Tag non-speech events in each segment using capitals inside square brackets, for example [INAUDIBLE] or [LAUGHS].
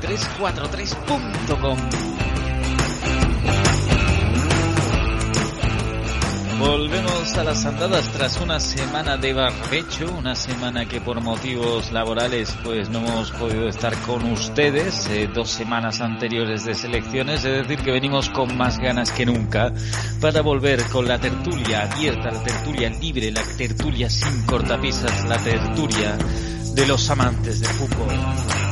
9343.com. Volvemos a las andadas tras una semana de barbecho, una semana que por motivos laborales pues no hemos podido estar con ustedes, eh, dos semanas anteriores de selecciones, es decir que venimos con más ganas que nunca para volver con la tertulia abierta, la tertulia libre, la tertulia sin cortapisas, la tertulia de los amantes de fútbol.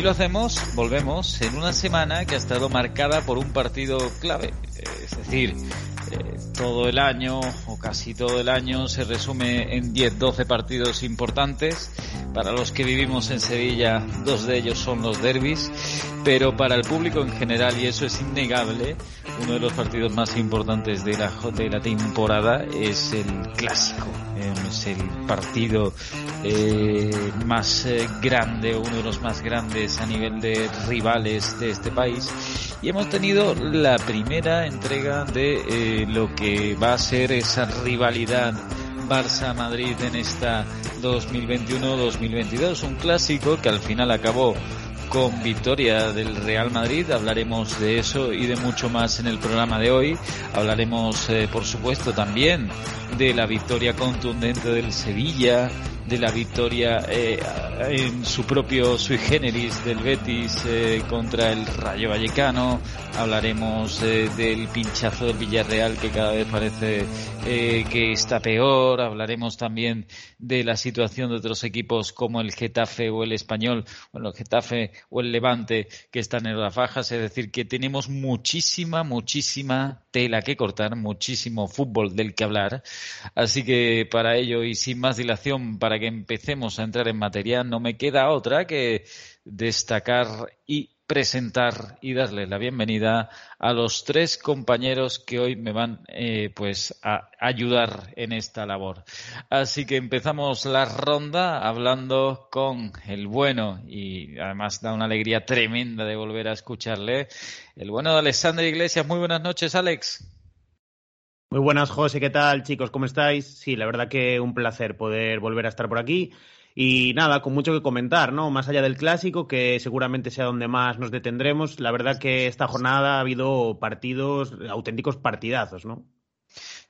Y lo hacemos, volvemos, en una semana que ha estado marcada por un partido clave. Es decir, eh, todo el año, o casi todo el año, se resume en 10-12 partidos importantes. Para los que vivimos en Sevilla, dos de ellos son los derbis, pero para el público en general, y eso es innegable, uno de los partidos más importantes de la, de la temporada es el clásico. Es el partido eh, más eh, grande, uno de los más grandes a nivel de rivales de este país. Y hemos tenido la primera entrega de eh, lo que va a ser esa rivalidad Barça-Madrid en esta 2021-2022. Un clásico que al final acabó con victoria del Real Madrid. Hablaremos de eso y de mucho más en el programa de hoy. Hablaremos, por supuesto, también de la victoria contundente del Sevilla, de la victoria eh, en su propio sui generis del Betis eh, contra el Rayo Vallecano. Hablaremos eh, del pinchazo del Villarreal que cada vez parece que está peor. Hablaremos también de la situación de otros equipos como el Getafe o el Español, bueno, el Getafe o el Levante que están en las fajas. Es decir, que tenemos muchísima, muchísima tela que cortar, muchísimo fútbol del que hablar. Así que para ello y sin más dilación, para que empecemos a entrar en materia, no me queda otra que destacar y presentar y darle la bienvenida a los tres compañeros que hoy me van eh, pues a ayudar en esta labor. Así que empezamos la ronda hablando con el bueno y además da una alegría tremenda de volver a escucharle, el bueno de Alexander Iglesias. Muy buenas noches, Alex. Muy buenas, José. ¿Qué tal, chicos? ¿Cómo estáis? Sí, la verdad que un placer poder volver a estar por aquí. Y nada, con mucho que comentar, ¿no? Más allá del clásico, que seguramente sea donde más nos detendremos, la verdad que esta jornada ha habido partidos, auténticos partidazos, ¿no?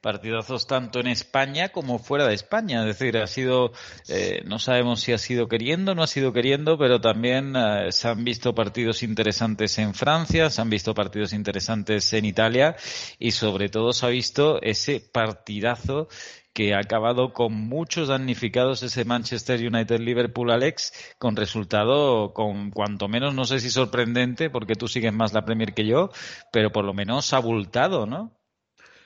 partidazos tanto en España como fuera de España. Es decir, ha sido, eh, no sabemos si ha sido queriendo, no ha sido queriendo, pero también eh, se han visto partidos interesantes en Francia, se han visto partidos interesantes en Italia y sobre todo se ha visto ese partidazo que ha acabado con muchos damnificados ese Manchester United Liverpool Alex con resultado con cuanto menos no sé si sorprendente porque tú sigues más la Premier que yo pero por lo menos abultado ¿no?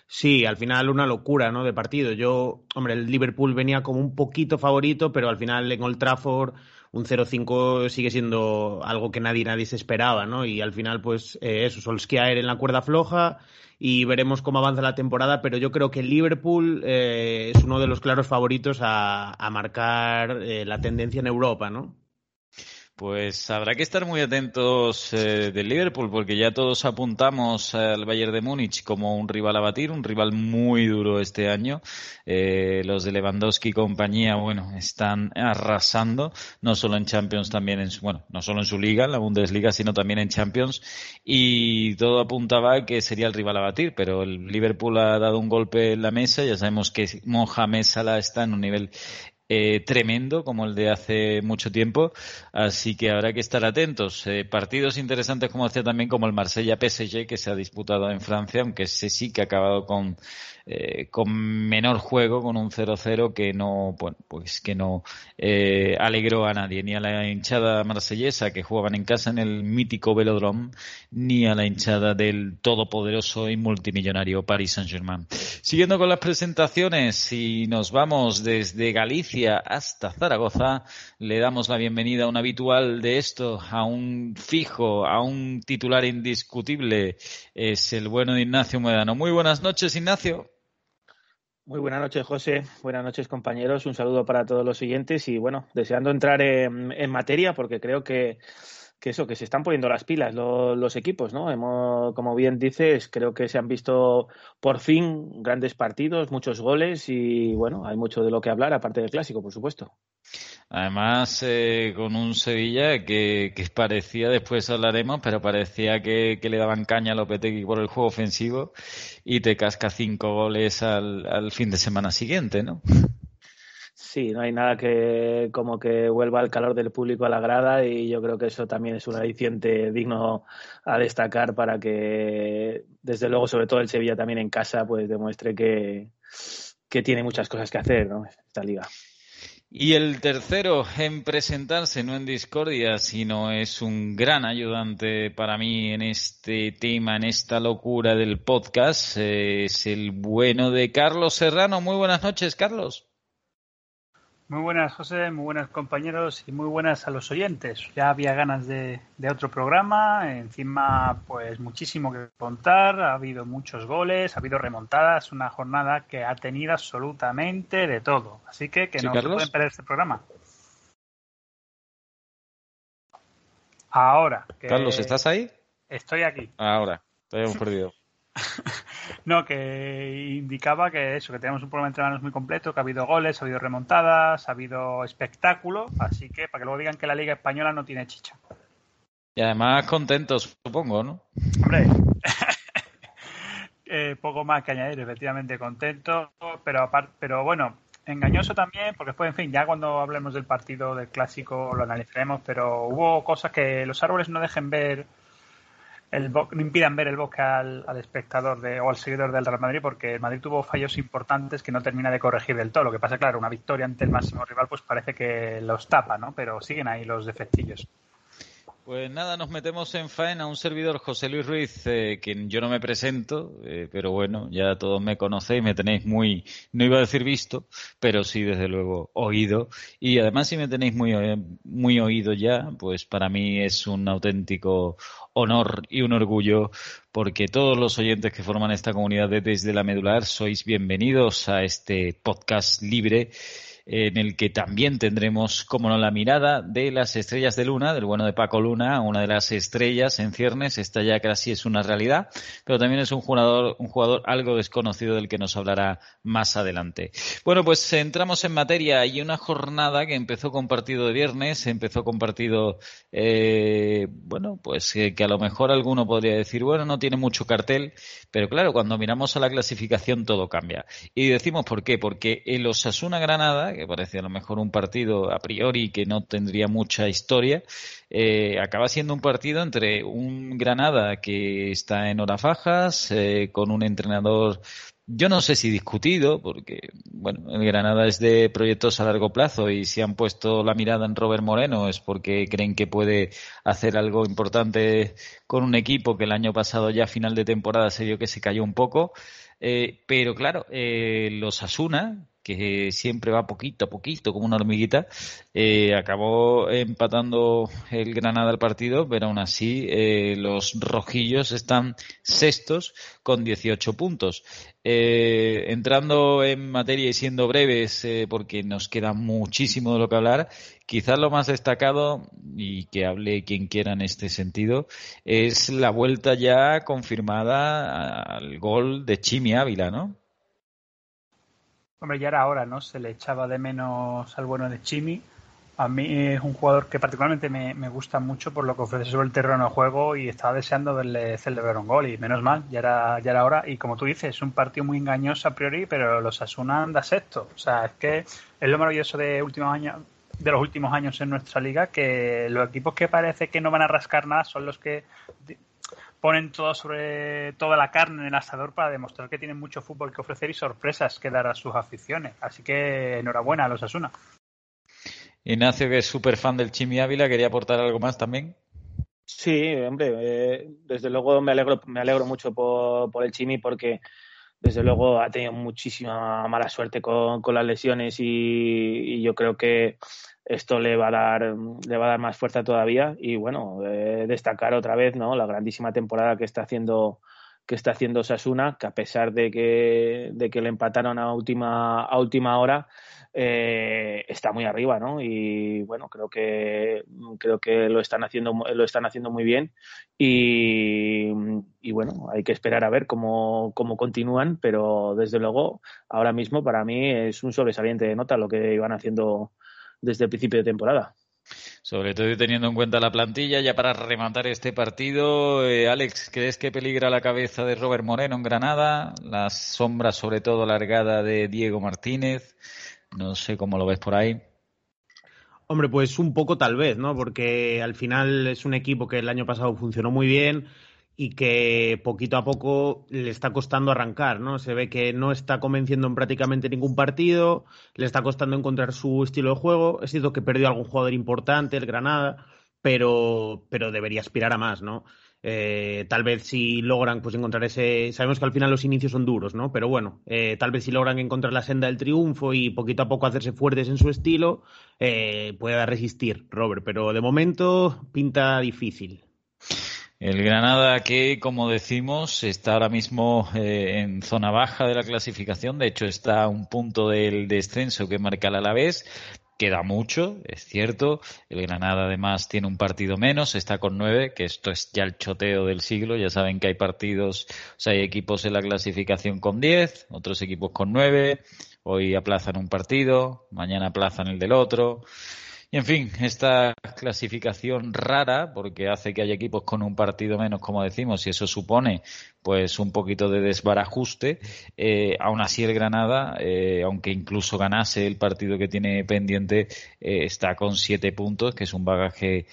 Sí, al final una locura, ¿no? De partido. Yo, hombre, el Liverpool venía como un poquito favorito, pero al final en Old Trafford un 0-5 sigue siendo algo que nadie, nadie se esperaba, ¿no? Y al final, pues eh, eso, Solskjaer en la cuerda floja y veremos cómo avanza la temporada, pero yo creo que Liverpool eh, es uno de los claros favoritos a, marcar eh, la tendencia en Europa, ¿no? Pues habrá que estar muy atentos eh, del Liverpool porque ya todos apuntamos al Bayern de Múnich como un rival a batir, un rival muy duro este año. Eh, los de Lewandowski y compañía, bueno, están arrasando, no solo en Champions, también en su, bueno, no solo en su liga, en la Bundesliga, sino también en Champions. Y todo apuntaba que sería el rival a batir, pero el Liverpool ha dado un golpe en la mesa. Ya sabemos que Mohamed Salah está en un nivel eh, tremendo como el de hace mucho tiempo, así que habrá que estar atentos. Eh, partidos interesantes como decía también como el Marsella PSG que se ha disputado en Francia, aunque ese sí que ha acabado con eh, con menor juego, con un 0-0 que no, bueno, pues que no eh, alegró a nadie, ni a la hinchada marsellesa que jugaban en casa en el mítico Velodrome, ni a la hinchada del todopoderoso y multimillonario Paris Saint-Germain. Siguiendo con las presentaciones, y nos vamos desde Galicia hasta Zaragoza, le damos la bienvenida a un habitual de esto, a un fijo, a un titular indiscutible, es el bueno de Ignacio Muedano. Muy buenas noches, Ignacio. Muy buenas noches, José. Buenas noches, compañeros. Un saludo para todos los siguientes y, bueno, deseando entrar en, materia porque creo que, que eso, que se están poniendo las pilas los equipos, ¿no? Hemos, como bien dices, creo que se han visto por fin grandes partidos, muchos goles y bueno, hay mucho de lo que hablar, aparte del clásico, por supuesto. Además, eh, con un Sevilla que, parecía, después hablaremos, pero parecía que, le daban caña a Lopetegui por el juego ofensivo y te casca cinco goles al, al fin de semana siguiente, ¿no? Sí, no hay nada que como que vuelva el calor del público a la grada y yo creo que eso también es un aliciente digno a destacar para que, desde luego, sobre todo el Sevilla también en casa, pues demuestre que, que tiene muchas cosas que hacer, ¿no? Esta liga. Y el tercero en presentarse, no en discordia, sino es un gran ayudante para mí en este tema, en esta locura del podcast, es el bueno de Carlos Serrano. Muy buenas noches, Carlos. Muy buenas, José, muy buenas compañeros y muy buenas a los oyentes. Ya había ganas de, otro programa, encima pues muchísimo que contar, ha habido muchos goles, ha habido remontadas, una jornada que ha tenido absolutamente de todo. Así que que no se pueden perder este programa. Ahora. Carlos, ¿estás ahí? Estoy aquí. Ahora, te habíamos perdido. [LAUGHS] no, que indicaba que eso, que tenemos un programa de entrenamientos muy completo, que ha habido goles, ha habido remontadas, ha habido espectáculo, así que para que luego digan que la Liga Española no tiene chicha. Y además contentos, supongo, ¿no? Hombre, [LAUGHS] eh, poco más que añadir, efectivamente contento, pero aparte, pero bueno, engañoso también, porque después, en fin, ya cuando hablemos del partido del clásico lo analizaremos, pero hubo cosas que los árboles no dejen ver el no impidan ver el bosque al, espectador de, o al seguidor del Real Madrid porque el Madrid tuvo fallos importantes que no termina de corregir del todo. Lo que pasa, claro, una victoria ante el máximo rival pues parece que los tapa, ¿no? Pero siguen ahí los defectillos. Pues nada, nos metemos en faena. Un servidor, José Luis Ruiz, eh, quien yo no me presento, eh, pero bueno, ya todos me conocéis, me tenéis muy, no iba a decir visto, pero sí, desde luego, oído. Y además, si me tenéis muy, eh, muy oído ya, pues para mí es un auténtico honor y un orgullo porque todos los oyentes que forman esta comunidad de Desde la Medular sois bienvenidos a este podcast libre en el que también tendremos, como no, la mirada de las estrellas de Luna, del bueno de Paco Luna, una de las estrellas en ciernes, esta ya casi es una realidad, pero también es un jugador, un jugador algo desconocido del que nos hablará más adelante. Bueno, pues entramos en materia y una jornada que empezó con partido de viernes, empezó con partido, eh, bueno, pues eh, que a lo mejor alguno podría decir, bueno, no tiene mucho cartel, pero claro, cuando miramos a la clasificación todo cambia. Y decimos por qué, porque el Osasuna Granada, que parece a lo mejor un partido a priori que no tendría mucha historia, eh, acaba siendo un partido entre un Granada que está en horas fajas, eh, con un entrenador yo no sé si discutido, porque bueno, el Granada es de proyectos a largo plazo y si han puesto la mirada en Robert Moreno es porque creen que puede hacer algo importante con un equipo que el año pasado ya a final de temporada se vio que se cayó un poco. Eh, pero claro, los Asuna, que siempre va poquito a poquito, como una hormiguita, eh, acabó empatando el Granada al partido, pero aún así eh, los rojillos están sextos con 18 puntos. Eh, entrando en materia y siendo breves, porque nos queda muchísimo de lo que hablar, quizás lo más destacado, y que hable quien quiera en este sentido, es la vuelta ya confirmada al gol de Chimi Ávila, ¿no? Hombre, ya era hora, ¿no? Se le echaba de menos al bueno de Chimi. A mí es un jugador que particularmente me, gusta mucho por lo que ofrece sobre el terreno de juego y estaba deseando verle celebrar un gol y menos mal, ya era, ya era hora. Y como tú dices, es un partido muy engañoso a priori, pero los Asuna anda sexto. O sea, es que es lo maravilloso de últimos años de los últimos años en nuestra liga que los equipos que parece que no van a rascar nada son los que ponen todo sobre toda la carne en el asador para demostrar que tienen mucho fútbol que ofrecer y sorpresas que dar a sus aficiones. Así que enhorabuena a los Asuna. Ignacio, que es súper fan del Chimi Ávila, ¿quería aportar algo más también? Sí, hombre, eh, desde luego me alegro, me alegro mucho por, el Chimi porque desde luego ha tenido muchísima mala suerte con, las lesiones y, yo creo que esto le va a dar le va a dar más fuerza todavía. Y bueno eh, destacar otra vez no la grandísima temporada que está haciendo que está haciendo Sasuna, que a pesar de que, de que le empataron a última, a última hora, eh, está muy arriba, ¿no? Y bueno, creo que creo que lo están haciendo lo están haciendo muy bien. Y, y bueno, hay que esperar a ver cómo, cómo continúan, pero desde luego ahora mismo para mí es un sobresaliente de nota lo que iban haciendo desde el principio de temporada. Sobre todo teniendo en cuenta la plantilla, ya para rematar este partido, eh, Alex, ¿crees que peligra la cabeza de Robert Moreno en Granada? Las sombras, sobre todo, largada de Diego Martínez. No sé cómo lo ves por ahí. Hombre, pues un poco tal vez, ¿no? Porque al final es un equipo que el año pasado funcionó muy bien y que poquito a poco le está costando arrancar, ¿no? Se ve que no está convenciendo en prácticamente ningún partido, le está costando encontrar su estilo de juego. Es cierto que perdió algún jugador importante, el Granada, pero, pero debería aspirar a más, ¿no? Eh, tal vez si logran pues encontrar ese sabemos que al final los inicios son duros no pero bueno eh, tal vez si logran encontrar la senda del triunfo y poquito a poco hacerse fuertes en su estilo eh, pueda resistir Robert pero de momento pinta difícil el Granada que, como decimos, está ahora mismo en zona baja de la clasificación. De hecho, está a un punto del descenso que marca el Alavés. Queda mucho, es cierto. El Granada además tiene un partido menos, está con nueve, que esto es ya el choteo del siglo. Ya saben que hay partidos, o sea, hay equipos en la clasificación con diez, otros equipos con nueve. Hoy aplazan un partido, mañana aplazan el del otro. Y en fin, esta clasificación rara, porque hace que haya equipos con un partido menos, como decimos, y eso supone pues un poquito de desbarajuste. Eh, aún así el Granada, eh, aunque incluso ganase el partido que tiene pendiente, eh, está con siete puntos, que es un bagaje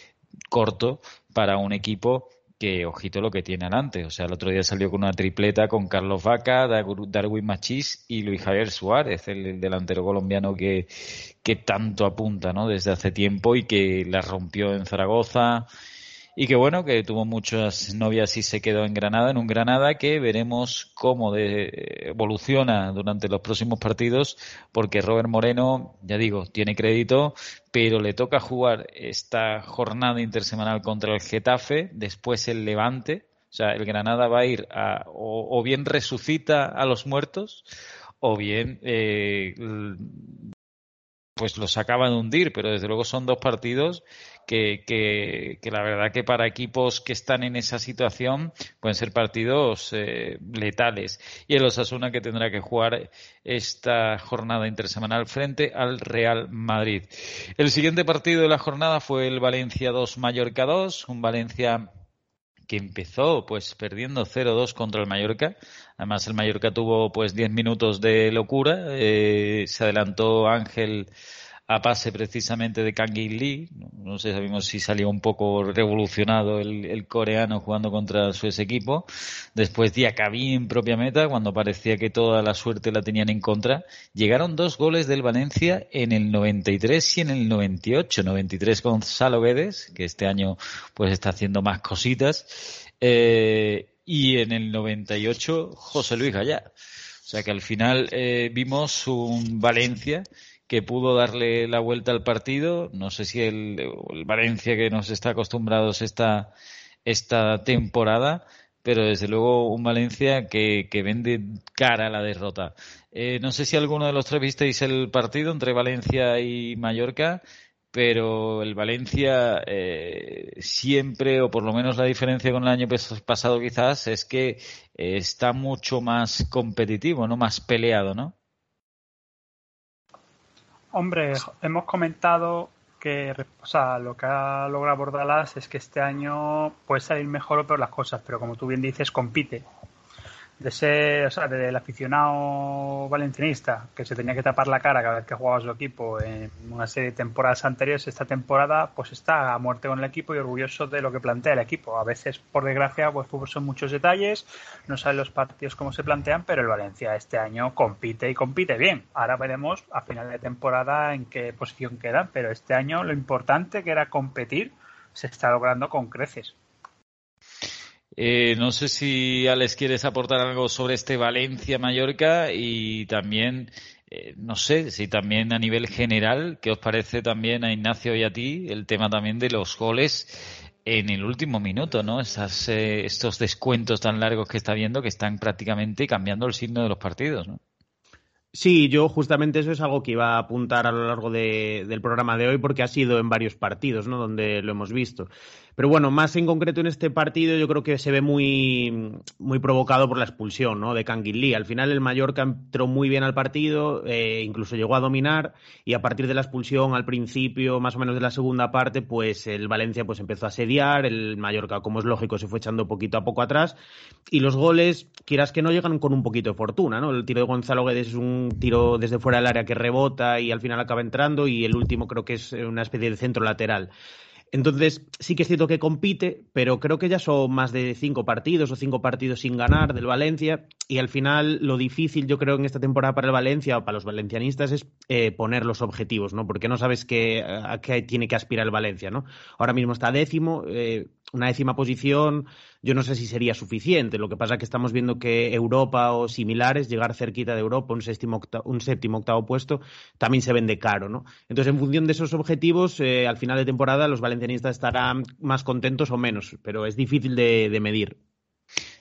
corto para un equipo que ojito lo que tiene adelante. O sea, el otro día salió con una tripleta con Carlos Vaca, Darwin Machís y Luis Javier Suárez, el, delantero colombiano que, que tanto apunta ¿no? desde hace tiempo y que la rompió en Zaragoza y que bueno, que tuvo muchas novias y se quedó en Granada, en un Granada que veremos cómo evoluciona durante los próximos partidos, porque Robert Moreno, ya digo, tiene crédito, pero le toca jugar esta jornada intersemanal contra el Getafe, después el Levante, o sea, el Granada va a ir a, o, bien resucita a los muertos, o bien eh, pues los acaba de hundir, pero desde luego son dos partidos que, la verdad que para equipos que están en esa situación pueden ser partidos eh, letales. Y el Osasuna que tendrá que jugar esta jornada intersemanal frente al Real Madrid. El siguiente partido de la jornada fue el Valencia 2 Mallorca 2, un Valencia que empezó pues perdiendo 0-2 contra el Mallorca. Además el Mallorca tuvo pues 10 minutos de locura. Eh, se adelantó Ángel a pase precisamente de Kang Lee. No, sé, sabemos si salió un poco revolucionado el, coreano jugando contra su equipo. Después Diacabí en propia meta, cuando parecía que toda la suerte la tenían en contra. Llegaron dos goles del Valencia en el 93 y en el 98. 93 Gonzalo Guedes, que este año pues está haciendo más cositas. Eh, y en el 98 José Luis Gallá. O sea que al final eh, vimos un Valencia que pudo darle la vuelta al partido. No sé si el, Valencia que nos está acostumbrados esta, esta temporada, pero desde luego un Valencia que, que vende cara a la derrota. Eh, no sé si alguno de los tres visteis el partido entre Valencia y Mallorca, pero el Valencia eh, siempre, o por lo menos la diferencia con el año pasado quizás, es que eh, está mucho más competitivo, no más peleado, ¿no? Hombre, hemos comentado que o sea, lo que ha logrado Bordalas es que este año puede salir mejor o peor las cosas, pero como tú bien dices, compite de ese, o sea, del aficionado valencianista que se tenía que tapar la cara cada vez que jugaba su equipo en una serie de temporadas anteriores, esta temporada pues está a muerte con el equipo y orgulloso de lo que plantea el equipo. A veces, por desgracia, pues, pues son muchos detalles, no saben los partidos cómo se plantean, pero el Valencia este año compite y compite bien. Ahora veremos a final de temporada en qué posición queda, pero este año lo importante que era competir se está logrando con creces. Eh, no sé si Alex quieres aportar algo sobre este Valencia-Mallorca y también, eh, no sé, si también a nivel general, ¿qué os parece también a Ignacio y a ti el tema también de los goles en el último minuto, ¿no? Esas, eh, estos descuentos tan largos que está viendo que están prácticamente cambiando el signo de los partidos, ¿no? Sí, yo justamente eso es algo que iba a apuntar a lo largo del programa de hoy porque ha sido en varios partidos, ¿no? Donde lo hemos visto. Pero bueno, más en concreto en este partido yo creo que se ve muy, muy provocado por la expulsión ¿no? de Lee. Al final el Mallorca entró muy bien al partido, eh, incluso llegó a dominar y a partir de la expulsión al principio, más o menos de la segunda parte, pues el Valencia pues empezó a asediar, el Mallorca, como es lógico, se fue echando poquito a poco atrás y los goles, quieras que no, llegan con un poquito de fortuna. ¿no? El tiro de Gonzalo Guedes es un tiro desde fuera del área que rebota y al final acaba entrando y el último creo que es una especie de centro lateral. Entonces, sí que es cierto que compite, pero creo que ya son más de cinco partidos o cinco partidos sin ganar del Valencia. Y al final, lo difícil, yo creo, en esta temporada para el Valencia o para los valencianistas es eh, poner los objetivos, ¿no? Porque no sabes qué, a qué tiene que aspirar el Valencia, ¿no? Ahora mismo está décimo, eh, una décima posición, yo no sé si sería suficiente. Lo que pasa es que estamos viendo que Europa o similares, llegar cerquita de Europa, un séptimo octavo, un séptimo octavo puesto, también se vende caro, ¿no? Entonces, en función de esos objetivos, eh, al final de temporada los valencianistas estarán más contentos o menos, pero es difícil de, medir.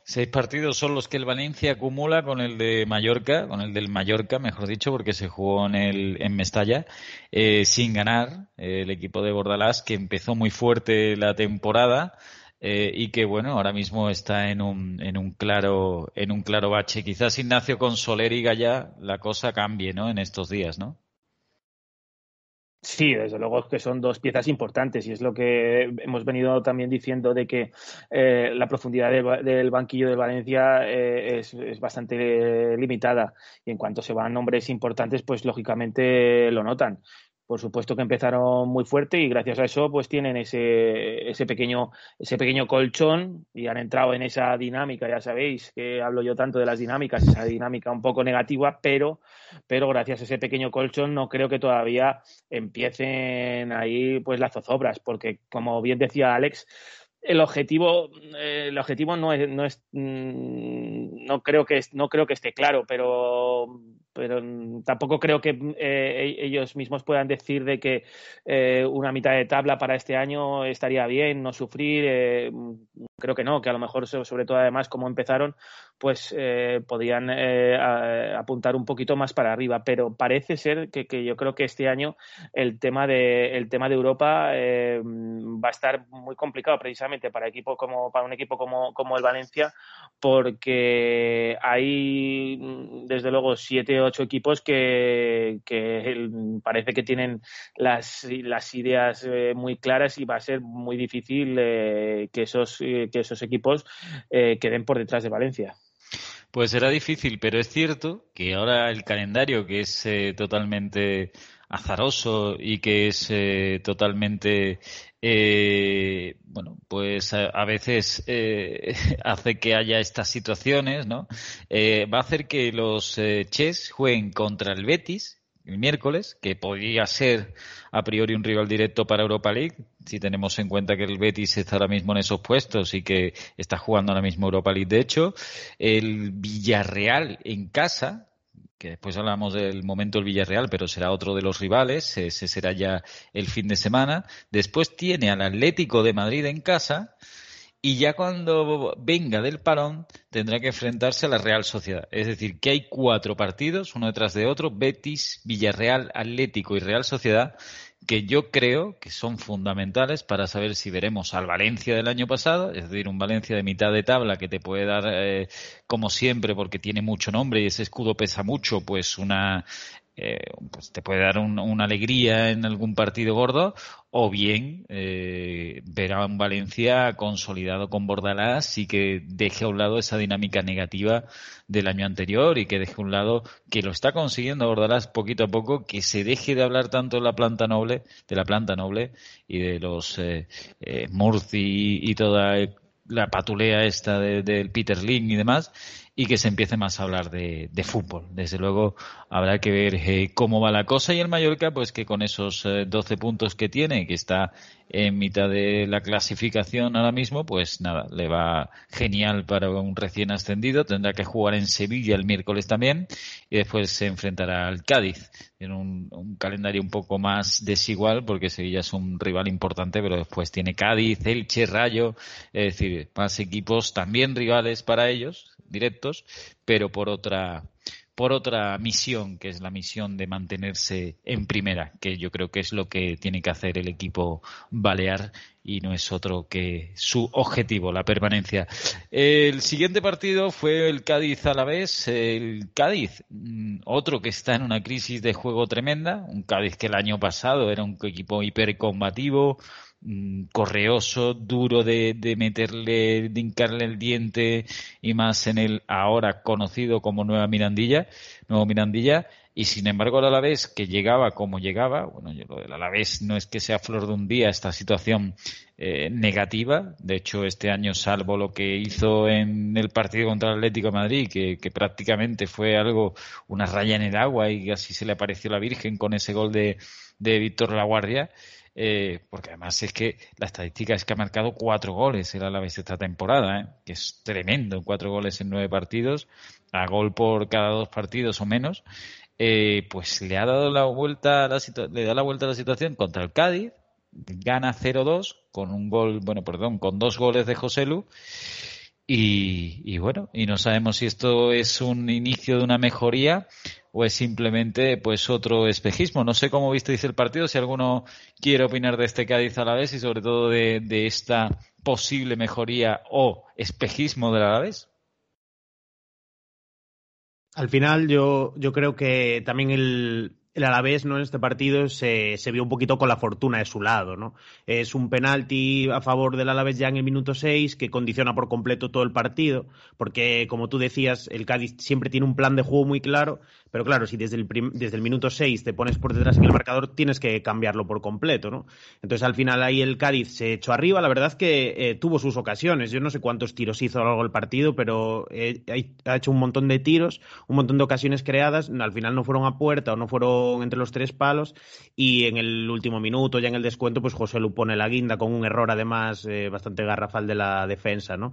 Seis partidos son los que el Valencia acumula con el de Mallorca, con el del Mallorca, mejor dicho, porque se jugó en, el, en Mestalla, eh, sin ganar. el equipo de Bordalás, que empezó muy fuerte la temporada, eh, y que bueno ahora mismo está en un, en un claro en un claro bache. Quizás Ignacio con Soler y Gaya la cosa cambie no en estos días no Sí, desde luego que son dos piezas importantes y es lo que hemos venido también diciendo de que eh, la profundidad del, banquillo de Valencia eh, es, bastante limitada y en cuanto se van nombres importantes, pues lógicamente lo notan por supuesto que empezaron muy fuerte y gracias a eso pues tienen ese, ese, pequeño, ese pequeño colchón y han entrado en esa dinámica, ya sabéis que hablo yo tanto de las dinámicas, esa dinámica un poco negativa, pero, pero gracias a ese pequeño colchón no creo que todavía empiecen ahí pues las zozobras, porque como bien decía Alex, el objetivo el objetivo no es no es mm, no creo que no creo que esté claro pero pero tampoco creo que eh, e-, ellos mismos puedan decir de que eh, una mitad de tabla para este año estaría bien, no sufrir. Eh, creo que no, que a lo mejor, sobre todo además, como empezaron, pues podían apuntar un poquito más para arriba. Pero parece ser que, que, yo creo que este año el tema de, el tema de Europa va a estar muy complicado precisamente para, equipo como, para un equipo como, como el Valencia, porque hay, desde luego, siete ocho equipos que, parece que tienen las, las ideas eh, muy claras y va a ser muy difícil eh, que, esos, eh, que esos equipos queden por detrás de Valencia. Pues será difícil, pero es cierto que ahora el calendario, que es totalmente azaroso y que es totalmente eh, bueno, pues a, veces eh, [LAUGHS] hace que haya estas situaciones, ¿no? Eh, va a hacer que los eh, Chess jueguen contra el Betis el miércoles, que podría ser a priori un rival directo para Europa League, si tenemos en cuenta que el Betis está ahora mismo en esos puestos y que está jugando ahora mismo Europa League. De hecho, el Villarreal en casa, que después hablamos del momento del Villarreal, pero será otro de los rivales, ese será ya el fin de semana. Después tiene al Atlético de Madrid en casa y ya cuando venga del parón tendrá que enfrentarse a la Real Sociedad. Es decir, que hay cuatro partidos, uno detrás de otro, Betis, Villarreal, Atlético y Real Sociedad, que yo creo que son fundamentales para saber si veremos al Valencia del año pasado, es decir, un Valencia de mitad de tabla que te puede dar, eh, como siempre, porque tiene mucho nombre y ese escudo pesa mucho, pues una eh, pues te puede dar una alegría en algún partido gordo, o bien eh, ver a un Valencia consolidado con Bordalás y que deje a un lado esa dinámica negativa del año anterior y que deje a un lado que lo está consiguiendo Bordalás poquito a poco, que se deje de hablar tanto de la planta noble, de la planta noble y de los eh, eh Murci y toda la patulea esta del Peter Link y demás y que se empiece más a hablar de, fútbol. Desde luego habrá que ver eh, cómo va la cosa y el Mallorca, pues que con esos 12 puntos que tiene, que está en mitad de la clasificación ahora mismo, pues nada, le va genial para un recién ascendido. Tendrá que jugar en Sevilla el miércoles también y después se enfrentará al Cádiz. Tiene un, un calendario un poco más desigual porque Sevilla es un rival importante, pero después tiene Cádiz, Elche, Rayo, es decir, más equipos también rivales para ellos, pero por otra por otra misión, que es la misión de mantenerse en primera, que yo creo que es lo que tiene que hacer el equipo balear y no es otro que su objetivo, la permanencia. El siguiente partido fue el Cádiz a la vez. El Cádiz, mm, otro que está en una crisis de juego tremenda, un Cádiz que el año pasado era un equipo hipercombativo, Mm, correoso, duro de, de, meterle, de hincarle el diente y más en el ahora conocido como Nueva Mirandilla, Nuevo Mirandilla, y sin embargo el Alavés que llegaba como llegaba, bueno, yo, lo Alavés no es que sea flor de un día esta situación eh, negativa, de hecho este año salvo lo que hizo en el partido contra el Atlético de Madrid, que, prácticamente fue algo, una raya en el agua y así se le apareció la Virgen con ese gol de, de Víctor Laguardia, eh, porque además es que la estadística es que ha marcado cuatro goles el Alavés esta temporada, ¿eh? que es tremendo, cuatro goles en nueve partidos, a gol por cada dos partidos o menos, eh, pues le ha dado la vuelta a la le da la vuelta a la situación contra el Cádiz, gana 0-2 con un gol, bueno, perdón, con dos goles de Joselu. Y, bueno, y no sabemos si esto es un inicio de una mejoría o es simplemente pues otro espejismo. No sé cómo visteis el partido, si alguno quiere opinar de este Cádiz a la vez y sobre todo de, de esta posible mejoría o espejismo del Alavés. Al final yo, yo creo que también el, el Alavés ¿no? en este partido se, se, vio un poquito con la fortuna de su lado. ¿no? Es un penalti a favor del Alavés ya en el minuto 6 que condiciona por completo todo el partido, porque como tú decías, el Cádiz siempre tiene un plan de juego muy claro, pero claro, si desde el, desde el minuto 6 te pones por detrás en el marcador, tienes que cambiarlo por completo. ¿no? Entonces al final ahí el Cádiz se echó arriba, la verdad que eh, tuvo sus ocasiones, yo no sé cuántos tiros hizo a lo largo del partido, pero eh, ha hecho un montón de tiros, un montón de ocasiones creadas, al final no fueron a puerta o no fueron entre los tres palos y en el último minuto, ya en el descuento, pues José Lu pone la guinda con un error además eh, bastante garrafal de la defensa, ¿no?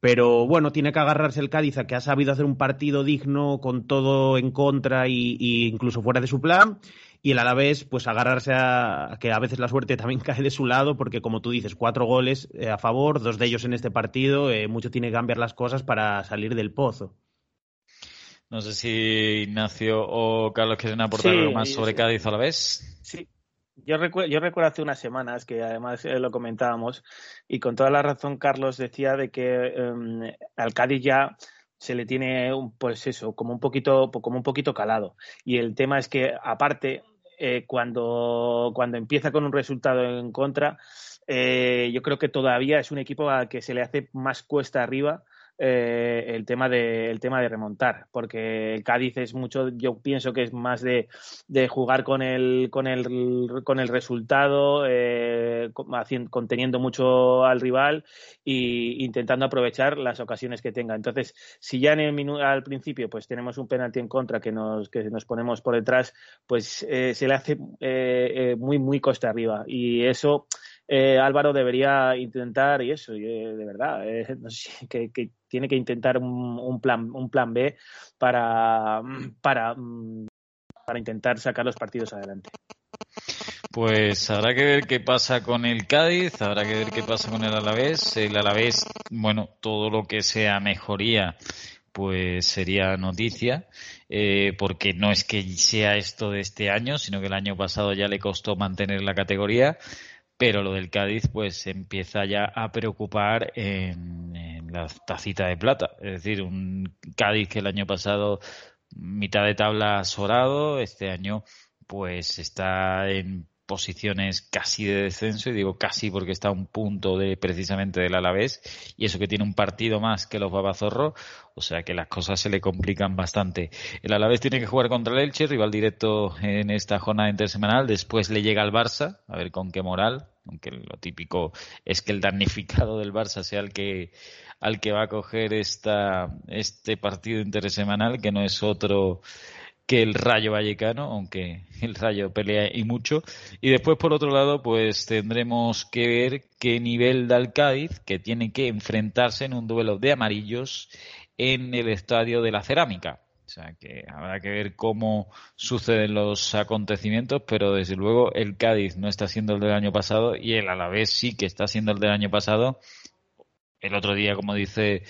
Pero bueno, tiene que agarrarse el Cádiz a que ha sabido hacer un partido digno con todo en contra y, y incluso fuera de su plan y el Alavés pues agarrarse a, que a veces la suerte también [LAUGHS] cae de su lado porque como tú dices cuatro goles eh, a favor dos de ellos en este partido eh, mucho tiene que cambiar las cosas para salir del pozo no sé si Ignacio o Carlos quieren aportar algo más sobre Cádiz a la vez. Sí. Yo recuerdo, yo recuerdo hace unas semanas que además eh, lo comentábamos y con toda la razón Carlos decía de que um, al Cádiz ya se le tiene pues eso como un poquito como un poquito calado. Y el tema es que aparte eh, cuando cuando empieza con un resultado en contra eh, yo creo que todavía es un equipo al que se le hace más cuesta arriba eh, el, tema de, el tema de remontar, porque el Cádiz es mucho, yo pienso que es más de, de jugar con el, con el, con el resultado, eh, conteniendo mucho al rival e intentando aprovechar las ocasiones que tenga. Entonces, si ya en el al principio pues tenemos un penalti en contra que nos, que nos ponemos por detrás, pues eh, se le hace eh, muy, muy costa arriba. Y eso eh, Álvaro debería intentar, y eso, de verdad, [LAUGHS] no sé, que, que, tiene que intentar un, plan, un plan B para, [CLEARS THROAT] para, para intentar sacar los partidos adelante. Pues habrá que ver qué pasa con el Cádiz, habrá que ver qué pasa con el Alavés. El Alavés, bueno, todo lo que sea mejoría, pues sería noticia, eh, porque no es que sea esto de este año, sino que el año pasado ya le costó mantener la categoría pero lo del Cádiz pues empieza ya a preocupar en, la tacita de plata. Es decir, un Cádiz que el año pasado mitad de tabla sorado, este año pues está en posiciones casi de descenso, y digo casi porque está a un punto de precisamente del Alavés, y eso que tiene un partido más que los Babazorro, o sea que las cosas se le complican bastante. El Alavés tiene que jugar contra el Elche, rival directo en esta jornada intersemanal, después le llega al Barça, a ver con qué moral, aunque lo típico es que el damnificado del Barça sea el que al que va a coger esta, este partido intersemanal, que no es otro que el Rayo Vallecano, aunque [LAUGHS] el Rayo pelea y mucho. Y después, por otro lado, pues tendremos que ver qué nivel da el Cádiz, que tiene que enfrentarse en un duelo de amarillos en el Estadio de la Cerámica. O sea que habrá que ver cómo suceden los acontecimientos, pero desde luego el Cádiz no está siendo el del año pasado y el Alavés sí que está siendo el del año pasado. El otro día, como dice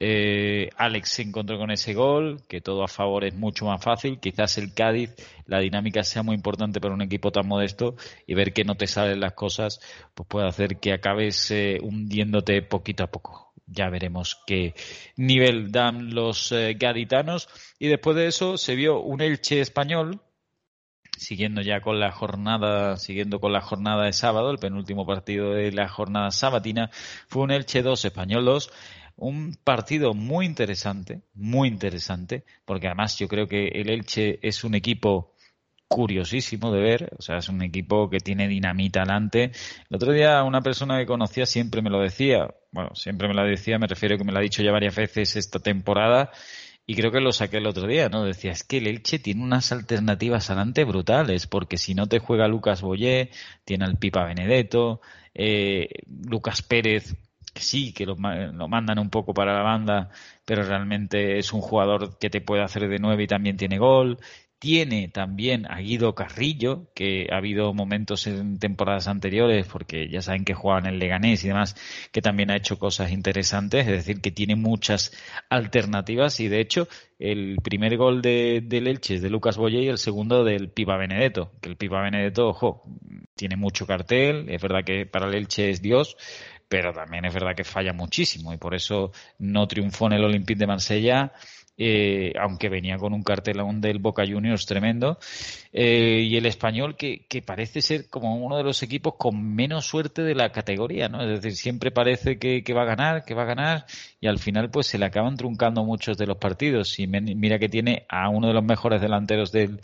eh, Alex, se encontró con ese gol, que todo a favor es mucho más fácil. Quizás el Cádiz, la dinámica sea muy importante para un equipo tan modesto y ver que no te salen las cosas, pues puede hacer que acabes eh, hundiéndote poquito a poco ya veremos qué nivel dan los eh, gaditanos. Y después de eso se vio un Elche español, siguiendo ya con la jornada, siguiendo con la jornada de sábado, el penúltimo partido de la jornada sabatina, fue un Elche 2 español 2. Un partido muy interesante, muy interesante, porque además yo creo que el Elche es un equipo curiosísimo de ver, o sea, es un equipo que tiene dinamita adelante. El otro día una persona que conocía siempre me lo decía, bueno, siempre me lo decía, me refiero que me lo ha dicho ya varias veces esta temporada, y creo que lo saqué el otro día, ¿no? Decía, es que el Elche tiene unas alternativas adelante brutales, porque si no te juega Lucas Boyé, tiene al Pipa Benedetto, eh, Lucas Pérez, que sí, que lo, lo, mandan un poco para la banda, pero realmente es un jugador que te puede hacer de nueve y también tiene gol tiene también a Guido Carrillo, que ha habido momentos en temporadas anteriores, porque ya saben que juegan en el Leganés y demás, que también ha hecho cosas interesantes, es decir, que tiene muchas alternativas y de hecho el primer gol de, del Elche es de Lucas Boye y el segundo del Pipa Benedetto, que el Pipa Benedetto, ojo, tiene mucho cartel, es verdad que para el Elche es Dios, pero también es verdad que falla muchísimo y por eso no triunfó en el Olympique de Marsella eh, aunque venía con un cartelón del Boca Juniors tremendo, eh, y el español que, parece ser como uno de los equipos con menos suerte de la categoría, ¿no? Es decir, siempre parece que, va a ganar, que va a ganar, y al final pues se le acaban truncando muchos de los partidos, y mira que tiene a uno de los mejores delanteros del,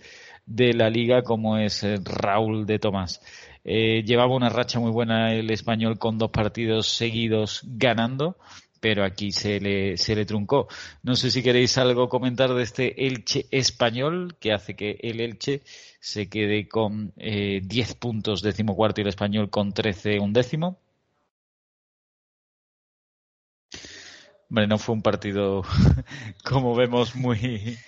de la liga como es eh, Raúl de Tomás. Eh, llevaba una racha muy buena el español con dos partidos seguidos ganando, pero aquí se le, se le truncó. No sé si queréis algo comentar de este Elche español, que hace que el Elche se quede con eh, 10 puntos decimocuarto y el español con 13 undécimo. Hombre, no fue un partido, [LAUGHS] como vemos, muy,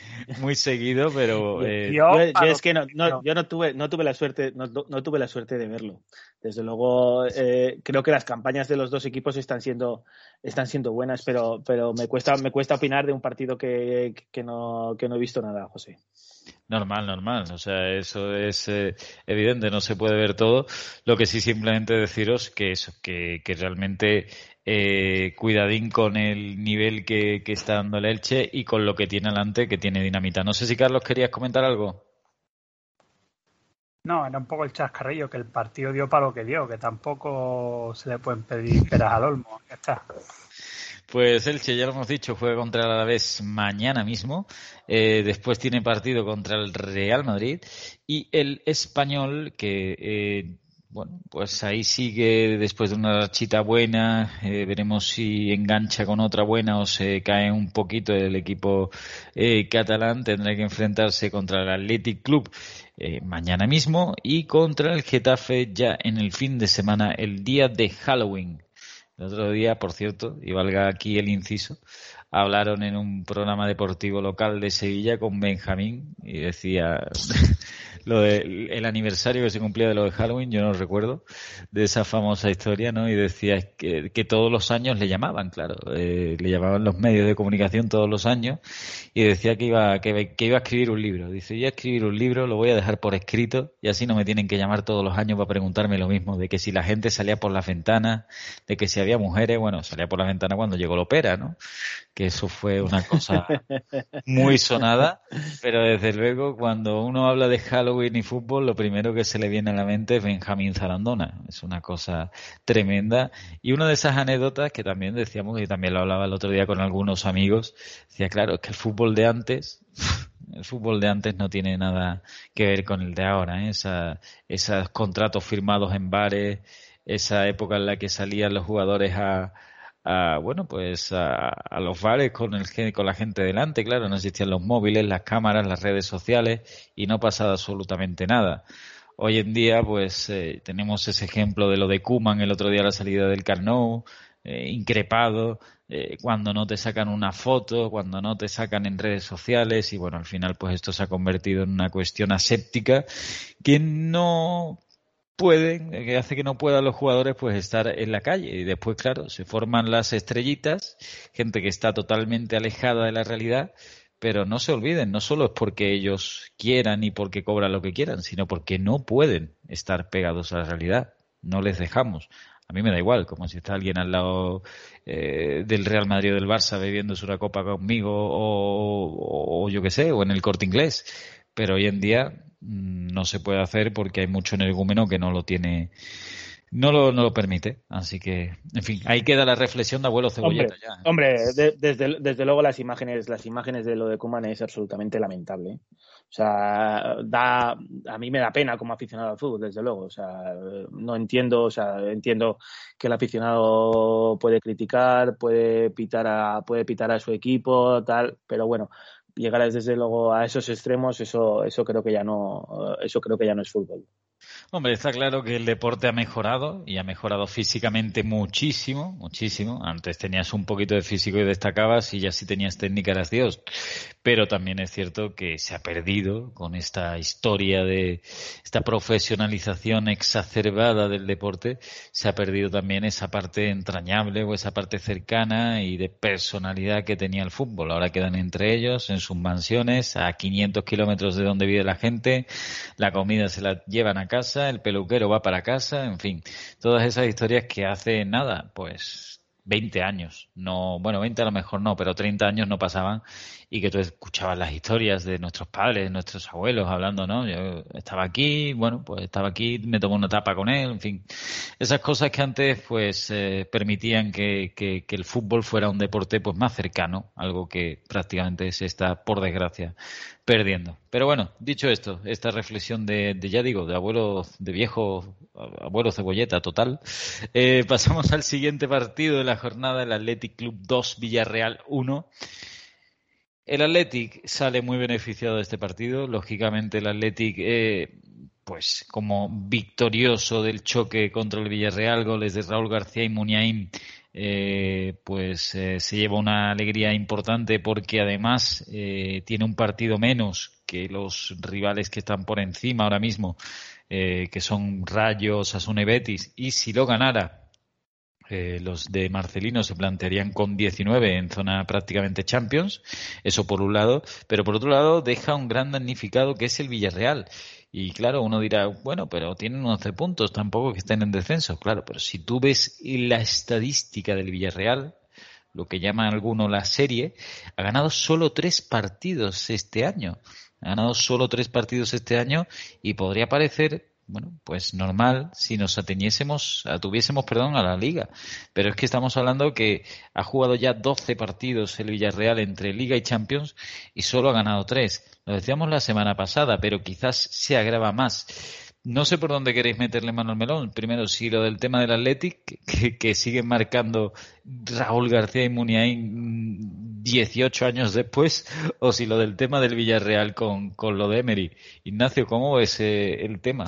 muy seguido, pero [LAUGHS] eh... yo, es que no, no, yo no tuve, no tuve la suerte, no, no tuve la suerte de verlo. Desde luego, eh, creo que las campañas de los dos equipos están siendo, están siendo buenas, pero, pero me cuesta, me cuesta opinar de un partido que, que no, que no he visto nada, José. Normal, normal. O sea, eso es eh, evidente, no se puede ver todo. Lo que sí simplemente deciros que eso, que, que realmente eh, cuidadín con el nivel que, que, está dando el Elche y con lo que tiene adelante, que tiene dinamita. No sé si Carlos querías comentar algo. No, era un poco el chascarrillo, que el partido dio para lo que dio, que tampoco se le pueden pedir peras al olmo. Ya está. Pues Elche, ya lo hemos dicho, juega contra el Alavés mañana mismo. Eh, después tiene partido contra el Real Madrid. Y el español, que eh, bueno, pues ahí sigue después de una rachita buena. Eh, veremos si engancha con otra buena o se cae un poquito el equipo eh, catalán. Tendrá que enfrentarse contra el Athletic Club eh, mañana mismo y contra el Getafe ya en el fin de semana, el día de Halloween. El otro día, por cierto, y valga aquí el inciso, hablaron en un programa deportivo local de Sevilla con Benjamín y decía [LAUGHS] lo de el aniversario que se cumplía de lo de Halloween, yo no recuerdo, de esa famosa historia, ¿no? Y decía que, que todos los años le llamaban, claro, eh, le llamaban los medios de comunicación todos los años y decía que iba, que, iba a escribir un libro. Dice, voy a escribir un libro, lo voy a dejar por escrito y así no me tienen que llamar todos los años para preguntarme lo mismo, de que si la gente salía por la ventana, de que si había mujeres, bueno, salía por la ventana cuando llegó la ópera, ¿no? Que eso fue una cosa muy sonada, pero desde luego cuando uno habla de Halloween, y fútbol, lo primero que se le viene a la mente es Benjamín Zarandona. Es una cosa tremenda. Y una de esas anécdotas que también decíamos, y también lo hablaba el otro día con algunos amigos, decía, claro, es que el fútbol de antes, [LAUGHS] el fútbol de antes no tiene nada que ver con el de ahora. ¿eh? Esa, esos contratos firmados en bares, esa época en la que salían los jugadores a, a bueno, pues a, a, los bares con, el, con la gente delante, claro, no existían los móviles, las cámaras, las redes sociales y no pasaba absolutamente nada. Hoy en día, pues eh, tenemos ese ejemplo de lo de Kuman el otro día la salida del Carnot, eh, increpado, eh, cuando no te sacan una foto, cuando no te sacan en redes sociales y bueno, al final pues esto se ha convertido en una cuestión aséptica que no pueden, que hace que no puedan los jugadores pues estar en la calle. Y después, claro, se forman las estrellitas, gente que está totalmente alejada de la realidad, pero no se olviden, no solo es porque ellos quieran y porque cobran lo que quieran, sino porque no pueden estar pegados a la realidad. No les dejamos. A mí me da igual, como si está alguien al lado eh, del Real Madrid o del Barça bebiéndose una copa conmigo o, o yo qué sé, o en el corte inglés. Pero hoy en día no se puede hacer porque hay mucho energúmeno que no lo tiene no lo, no lo permite. Así que, en fin, ahí queda la reflexión de abuelo cebolleta hombre, ya. Hombre, desde, desde, luego las imágenes, las imágenes de lo de Kuman es absolutamente lamentable. O sea, da, a mí me da pena como aficionado al fútbol, desde luego. O sea, no entiendo, o sea, entiendo que el aficionado puede criticar, puede pitar a, puede pitar a su equipo, tal, pero bueno, llegar desde luego a esos extremos, eso, eso creo que ya no, eso creo que ya no es fútbol. Hombre, está claro que el deporte ha mejorado y ha mejorado físicamente muchísimo, muchísimo. Antes tenías un poquito de físico y destacabas y ya si tenías técnica eras Dios. Pero también es cierto que se ha perdido con esta historia de esta profesionalización exacerbada del deporte, se ha perdido también esa parte entrañable o esa parte cercana y de personalidad que tenía el fútbol. Ahora quedan entre ellos en sus mansiones a 500 kilómetros de donde vive la gente, la comida se la llevan a casa, el peluquero va para casa, en fin, todas esas historias que hace nada, pues 20 años, no, bueno, 20 a lo mejor no, pero 30 años no pasaban y que tú escuchabas las historias de nuestros padres, nuestros abuelos hablando, ¿no? Yo estaba aquí, bueno, pues estaba aquí, me tomé una tapa con él, en fin. Esas cosas que antes, pues, eh, permitían que, que, que, el fútbol fuera un deporte, pues, más cercano, algo que prácticamente se está, por desgracia, perdiendo. Pero bueno, dicho esto, esta reflexión de, de ya digo, de abuelo, de viejo, abuelo cebolleta total, eh, pasamos al siguiente partido de la jornada, el Athletic Club 2, Villarreal 1. El Athletic sale muy beneficiado de este partido. Lógicamente, el Athletic, eh, pues como victorioso del choque contra el Villarreal, goles de Raúl García y Muniain, eh, pues eh, se lleva una alegría importante porque además eh, tiene un partido menos que los rivales que están por encima ahora mismo, eh, que son Rayos, Asune Betis, y si lo ganara eh, los de Marcelino se plantearían con 19 en zona prácticamente Champions, eso por un lado, pero por otro lado deja un gran damnificado que es el Villarreal. Y claro, uno dirá, bueno, pero tienen 11 puntos, tampoco que estén en descenso. Claro, pero si tú ves la estadística del Villarreal, lo que llaman algunos la serie, ha ganado solo tres partidos este año. Ha ganado solo tres partidos este año y podría parecer bueno, pues normal si nos ateniésemos, tuviésemos, perdón, a la liga. Pero es que estamos hablando que ha jugado ya 12 partidos el Villarreal entre Liga y Champions y solo ha ganado 3. Lo decíamos la semana pasada, pero quizás se agrava más. No sé por dónde queréis meterle mano al melón. Primero, si lo del tema del Athletic, que, que siguen marcando Raúl García y Muniain 18 años después, o si lo del tema del Villarreal con, con lo de Emery. Ignacio, ¿cómo es eh, el tema?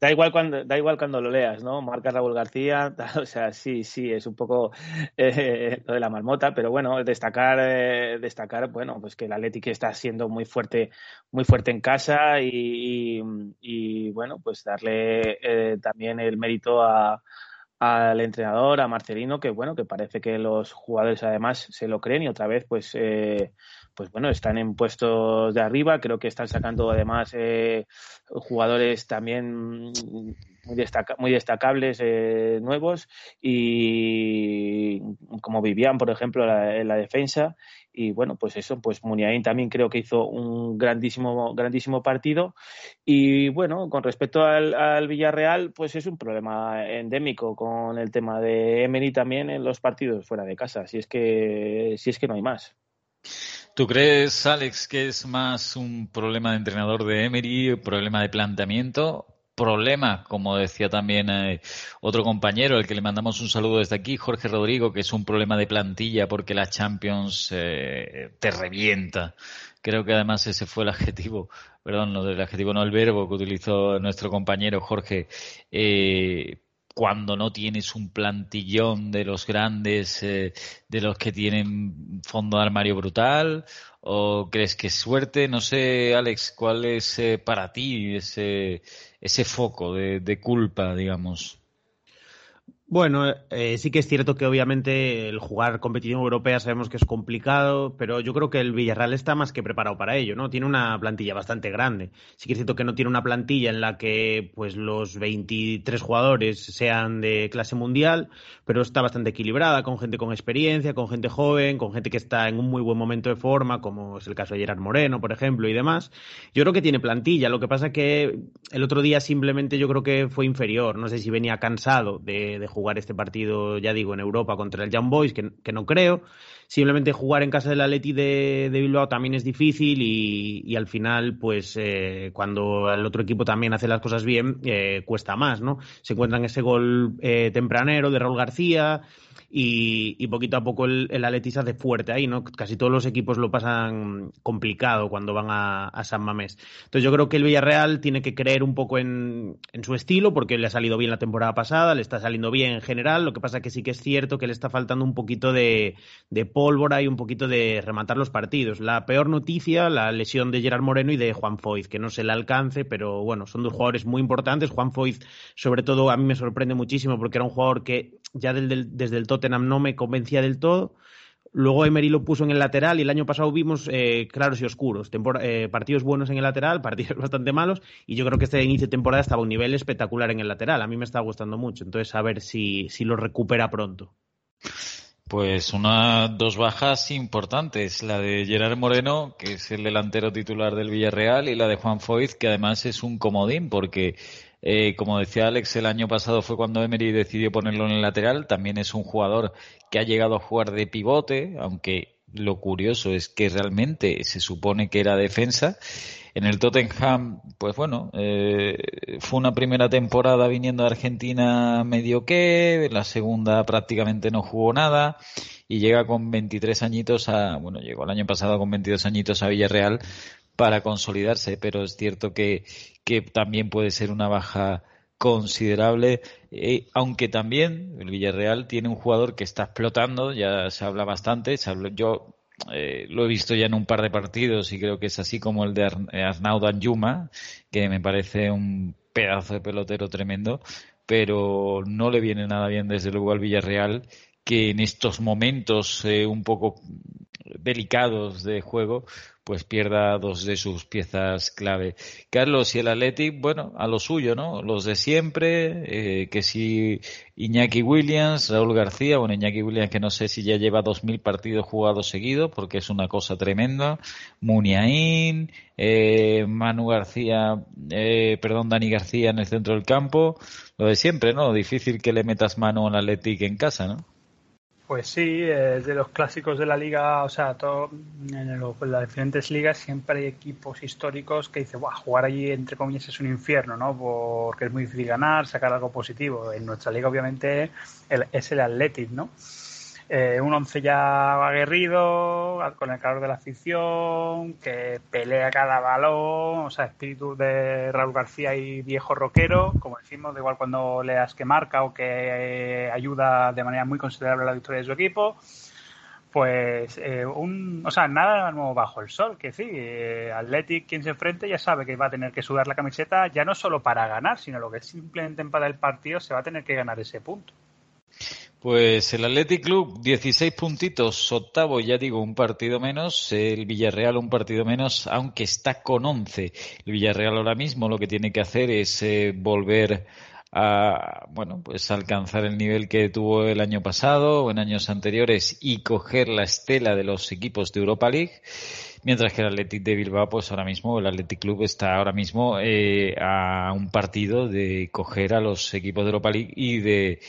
Da igual cuando, da igual cuando lo leas, ¿no? Marca Raúl García, [LAUGHS] o sea, sí, sí, es un poco eh, lo de la marmota, pero bueno, destacar, eh, destacar, bueno, pues que el Atlético está siendo muy fuerte, muy fuerte en casa y, y, y bueno, pues darle eh, también el mérito a, al entrenador, a Marcelino, que bueno, que parece que los jugadores además se lo creen y otra vez, pues eh, pues bueno, están en puestos de arriba. Creo que están sacando además eh, jugadores también muy, destaca muy destacables eh, nuevos y como Vivian, por ejemplo, la, en la defensa. Y bueno, pues eso, pues Muniain también creo que hizo un grandísimo, grandísimo partido. Y bueno, con respecto al, al Villarreal, pues es un problema endémico con el tema de Emery también en los partidos fuera de casa. Si es que, si es que no hay más. ¿Tú crees, Alex, que es más un problema de entrenador de Emery, problema de planteamiento? problema, como decía también eh, otro compañero, el que le mandamos un saludo desde aquí, Jorge Rodrigo, que es un problema de plantilla porque la Champions eh, te revienta. Creo que además ese fue el adjetivo, perdón, no del adjetivo, no el verbo que utilizó nuestro compañero Jorge. Eh, cuando no tienes un plantillón de los grandes, de los que tienen fondo de armario brutal, o crees que es suerte? No sé, Alex, ¿cuál es para ti ese, ese foco de culpa, digamos. Bueno, eh, sí que es cierto que obviamente el jugar competición europea sabemos que es complicado, pero yo creo que el Villarreal está más que preparado para ello, ¿no? Tiene una plantilla bastante grande. Sí que es cierto que no tiene una plantilla en la que pues los 23 jugadores sean de clase mundial, pero está bastante equilibrada, con gente con experiencia, con gente joven, con gente que está en un muy buen momento de forma, como es el caso de Gerard Moreno, por ejemplo, y demás. Yo creo que tiene plantilla, lo que pasa que el otro día simplemente yo creo que fue inferior, no sé si venía cansado de jugar jugar este partido, ya digo, en Europa contra el Young Boys, que, no creo. Simplemente jugar en casa del Atleti de, de Bilbao también es difícil y, y al final, pues eh, cuando el otro equipo también hace las cosas bien, eh, cuesta más, ¿no? Se encuentran ese gol eh, tempranero de Raúl García, y, poquito a poco el, el Atleti se hace fuerte ahí, ¿no? Casi todos los equipos lo pasan complicado cuando van a, San Mamés. Entonces yo creo que el Villarreal tiene que creer un poco en, su estilo porque le ha salido bien la temporada pasada, le está saliendo bien en general, lo que pasa que sí que es cierto que le está faltando un poquito de, pólvora y un poquito de rematar los partidos. La peor noticia, la lesión de Gerard Moreno y de Juan Foyz, que no se le alcance, pero bueno, son dos jugadores muy importantes. Juan Foyz, sobre todo, a mí me sorprende muchísimo porque era un jugador que ya desde el Tottenham no me convencía del todo. Luego Emery lo puso en el lateral y el año pasado vimos eh, claros y oscuros, eh, partidos buenos en el lateral, [LAUGHS] partidos bastante malos y yo creo que este inicio de temporada estaba a un nivel espectacular en el lateral. A mí me está gustando mucho, entonces a ver si, si lo recupera pronto. Pues una, dos bajas importantes, la de Gerard Moreno, que es el delantero titular del Villarreal, y la de Juan Foyz, que además es un comodín, porque eh, como decía Alex, el año pasado fue cuando Emery decidió ponerlo en el lateral. También es un jugador que ha llegado a jugar de pivote, aunque lo curioso es que realmente se supone que era defensa. En el Tottenham, pues bueno, eh, fue una primera temporada viniendo de Argentina medio que, la segunda prácticamente no jugó nada y llega con 23 añitos a, bueno, llegó el año pasado con 22 añitos a Villarreal para consolidarse, pero es cierto que, también puede ser una baja considerable, eh, aunque también el Villarreal tiene un jugador que está explotando, ya se habla bastante, yo eh, lo he visto ya en un par de partidos y creo que es así como el de Arnaud Anjuma, que me parece un pedazo de pelotero tremendo, pero no le viene nada bien desde luego al Villarreal que en estos momentos eh, un poco delicados de juego, pues pierda dos de sus piezas clave. Carlos y el Athletic, bueno, a lo suyo, ¿no? Los de siempre, eh, que si Iñaki Williams, Raúl García, bueno, Iñaki Williams que no sé si ya lleva dos mil partidos jugados seguidos, porque es una cosa tremenda, Muniain, eh, Manu García, eh, perdón, Dani García en el centro del campo, lo de siempre, ¿no? Difícil que le metas mano al Athletic en casa, ¿no? Pues sí, es de los clásicos de la liga, o sea, todo, en, las diferentes ligas siempre hay equipos históricos que dicen, jugar allí entre comillas es un infierno, ¿no? Porque es muy difícil ganar, sacar algo positivo. En nuestra liga obviamente es el Athletic, ¿no? Eh, un once ya aguerrido, con el calor de la afición, que pelea cada balón, o sea, espíritu de Raúl García y viejo rockero, como decimos, de igual cuando leas que marca o que eh, ayuda de manera muy considerable a la victoria de su equipo. Pues, eh, un, o sea, nada nuevo bajo el sol, que sí, Athletic quien se enfrente ya sabe que va a tener que sudar la camiseta ya no solo para ganar, sino lo que simplemente para el partido se va a tener que ganar ese punto. Pues el Athletic Club, 16 puntitos, octavo, ya digo, un partido menos, el Villarreal un partido menos, aunque está con 11. El Villarreal ahora mismo lo que tiene que hacer es eh, volver a, bueno, pues alcanzar el nivel que tuvo el año pasado o en años anteriores y coger la estela de los equipos de Europa League. Mientras que el Athletic de Bilbao, pues ahora mismo, el Athletic Club está ahora mismo eh, a un partido de coger a los equipos de Europa League y de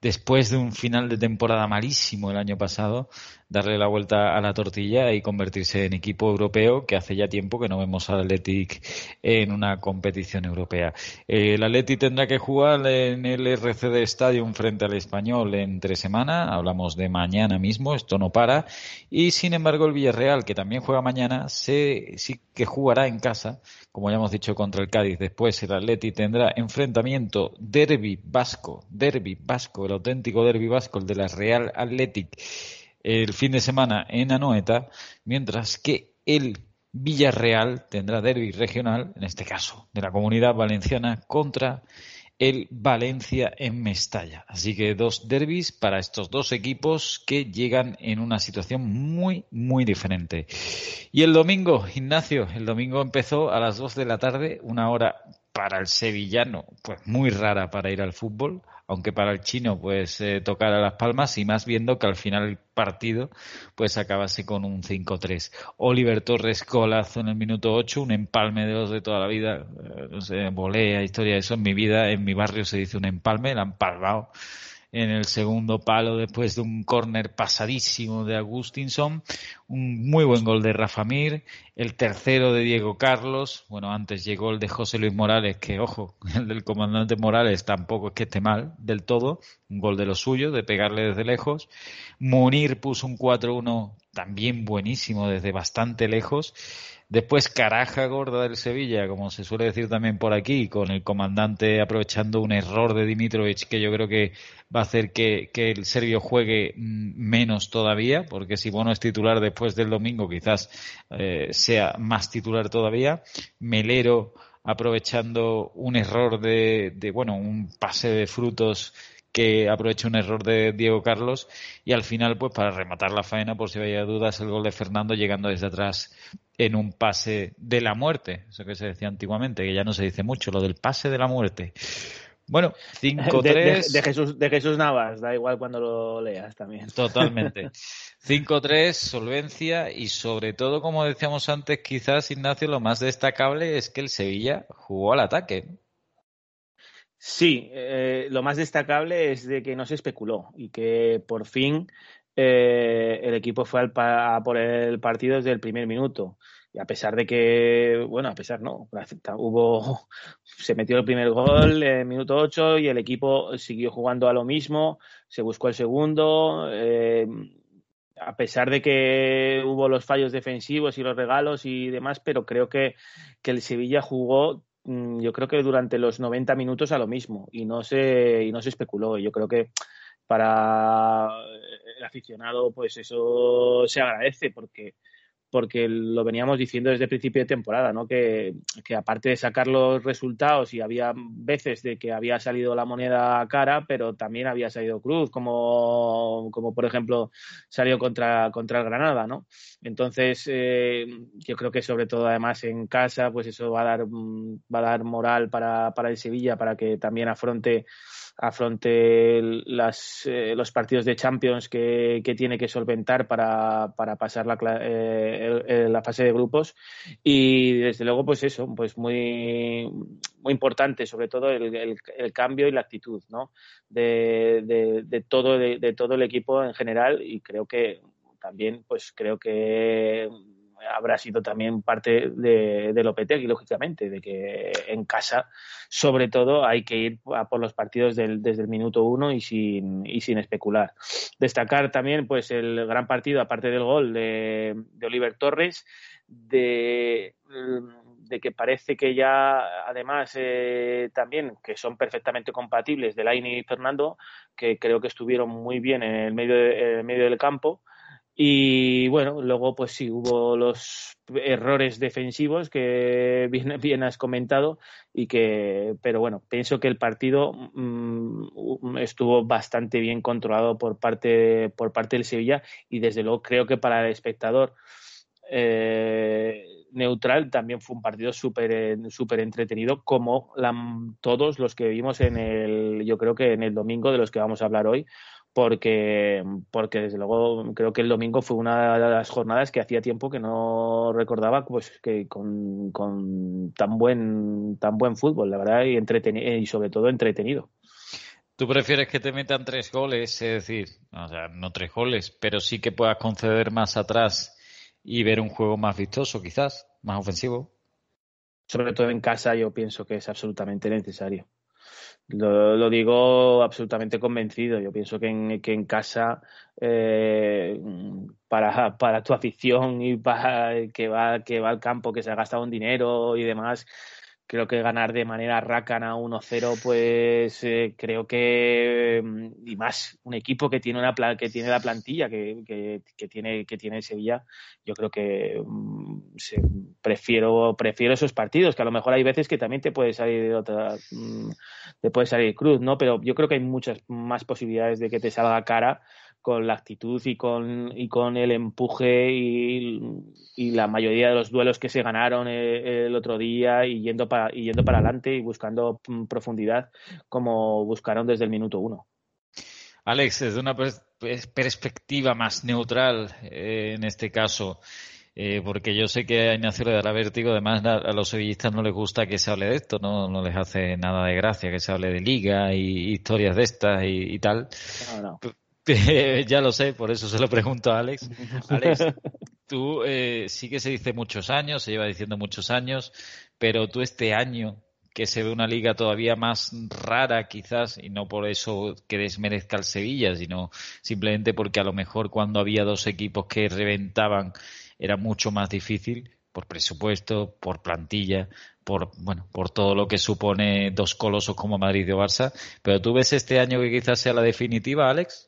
después de un final de temporada malísimo el año pasado, darle la vuelta a la tortilla y convertirse en equipo europeo, que hace ya tiempo que no vemos al Athletic en una competición europea. El Athletic tendrá que jugar en el RCD Stadium frente al Español en tres semanas, hablamos de mañana mismo, esto no para, y sin embargo el Villarreal, que también juega mañana, sí que jugará en casa, como ya hemos dicho, contra el Cádiz. Después el Athletic tendrá enfrentamiento derby vasco, derby vasco, el auténtico derby vasco, el de la Real Athletic el fin de semana en Anoeta, mientras que el Villarreal tendrá derby regional, en este caso de la comunidad valenciana, contra el Valencia en Mestalla. Así que dos derbis para estos dos equipos que llegan en una situación muy, muy diferente. Y el domingo, Ignacio, el domingo empezó a las dos de la tarde, una hora para el sevillano, pues muy rara para ir al fútbol, aunque para el chino pues eh, tocar a las palmas y más viendo que al final el partido pues acabase con un 5-3. Oliver Torres colazo en el minuto 8, un empalme de los de toda la vida, eh, no sé, volea, historia de eso en mi vida, en mi barrio se dice un empalme, el han palmado en el segundo palo después de un córner pasadísimo de Agustinson, un muy buen gol de Rafa Mir, el tercero de Diego Carlos, bueno, antes llegó el de José Luis Morales, que ojo, [LAUGHS] el del comandante Morales tampoco es que esté mal del todo, un gol de lo suyo, de pegarle desde lejos, Munir puso un 4-1 también buenísimo desde bastante lejos, Después Caraja Gorda del Sevilla, como se suele decir también por aquí, con el comandante aprovechando un error de Dimitrovic que yo creo que va a hacer que, el serbio juegue mm, menos todavía, porque si Bono es titular después del domingo quizás eh, sea más titular todavía. Melero aprovechando un error de, de, bueno, un pase de frutos que aprovecha un error de Diego Carlos y al final, pues para rematar la faena, por si había dudas, el gol de Fernando llegando desde atrás en un pase de la muerte, eso que se decía antiguamente, que ya no se dice mucho, lo del pase de la muerte. Bueno, 5-3. [LAUGHS] De, Jesús, de Jesús Navas, da igual cuando lo leas también. Totalmente. [LAUGHS] 5-3, solvencia y sobre todo, como decíamos antes, quizás Ignacio, lo más destacable es que el Sevilla jugó al ataque. Sí, eh, lo más destacable es de que no se especuló y que por fin eh, el equipo fue al a por el partido desde el primer minuto. Y a pesar de que, bueno, a pesar no, hubo, [LAUGHS] se metió el primer gol en el minuto 8 y el equipo siguió jugando a lo mismo, se buscó el segundo. Eh, a pesar de que hubo los fallos defensivos y los regalos y demás, pero creo que, que el Sevilla jugó yo creo que durante los 90 minutos a lo mismo y no se, y no se especuló. Yo creo que para el aficionado pues eso se agradece porque porque lo veníamos diciendo desde el principio de temporada, ¿no? Que, aparte de sacar los resultados y había veces de que había salido la moneda cara, pero también había salido cruz, como, como por ejemplo salió contra, contra el Granada, ¿no? Entonces, eh, yo creo que sobre todo además en casa, pues eso va a dar, va a dar moral para, para el Sevilla, para que también afronte afronte las, eh, los partidos de Champions que, que tiene que solventar para, para pasar la, eh, la fase de grupos y desde luego pues eso pues muy muy importante sobre todo el, el, cambio y la actitud ¿no? de, de, de todo de todo el equipo en general y creo que también pues creo que habrá sido también parte de, de Lopetegui, lógicamente, de que en casa, sobre todo, hay que ir a por los partidos desde el minuto uno y sin, y sin especular. Destacar también pues el gran partido, aparte del gol de, Oliver Torres, de, de que parece que ya, además, eh, también que son perfectamente compatibles de Laini y Fernando, que creo que estuvieron muy bien en el medio, en el medio del campo y bueno, luego pues sí, hubo los errores defensivos que [LAUGHS] bien, has comentado y que, pero bueno, pienso que el partido mm, estuvo bastante bien controlado por parte, por parte del Sevilla y desde luego creo que para el espectador eh, neutral también fue un partido súper súper entretenido como todos los que vimos en el, yo creo que en el domingo de los que vamos a hablar hoy porque, porque desde luego creo que el domingo fue una de las jornadas que hacía tiempo que no recordaba pues que con, tan buen tan buen fútbol, la verdad, y entretenido y sobre todo entretenido. ¿Tú prefieres que te metan tres goles? Es decir, o sea, no tres goles, pero sí que puedas conceder más atrás y ver un juego más vistoso, quizás, más ofensivo. Sobre todo en casa, yo pienso que es absolutamente necesario. Lo, digo absolutamente convencido. Yo pienso que en, que en casa, eh, para, para tu afición y para que va, que va al campo, que se ha gastado un dinero y demás, creo que ganar de manera rácana 1-0, pues eh, creo que mm, y más un equipo que tiene una que tiene la plantilla que, que, tiene que tiene Sevilla, yo creo que mm, prefiero prefiero esos partidos que a lo mejor hay veces que también te puede salir de otra mm, te puede salir cruz, ¿no? Pero yo creo que hay muchas más posibilidades de que te salga cara con la actitud y con, y con el empuje y, la mayoría de los duelos que se ganaron eh, el, otro día y yendo, para, y yendo para adelante y buscando profundidad como buscaron desde el minuto uno. Alex, desde una perspectiva más neutral eh, en este caso, eh, porque yo sé que a Ignacio le dará vértigo, además a, los sevillistas no les gusta que se hable de esto, no, no les hace nada de gracia que se hable de liga y historias de estas y, tal. No, no. [LAUGHS] ya lo sé, por eso se lo pregunto a Alex. [LAUGHS] Alex, tú eh, sí que se dice muchos años, se lleva diciendo muchos años, pero tú este año que se ve una liga todavía más rara quizás, y no por eso que desmerezca el Sevilla, sino simplemente porque a lo mejor cuando había dos equipos que reventaban era mucho más difícil por presupuesto, por plantilla, por bueno, por todo lo que supone dos colosos como Madrid y Barça. Pero tú ves este año que quizás sea la definitiva, Alex.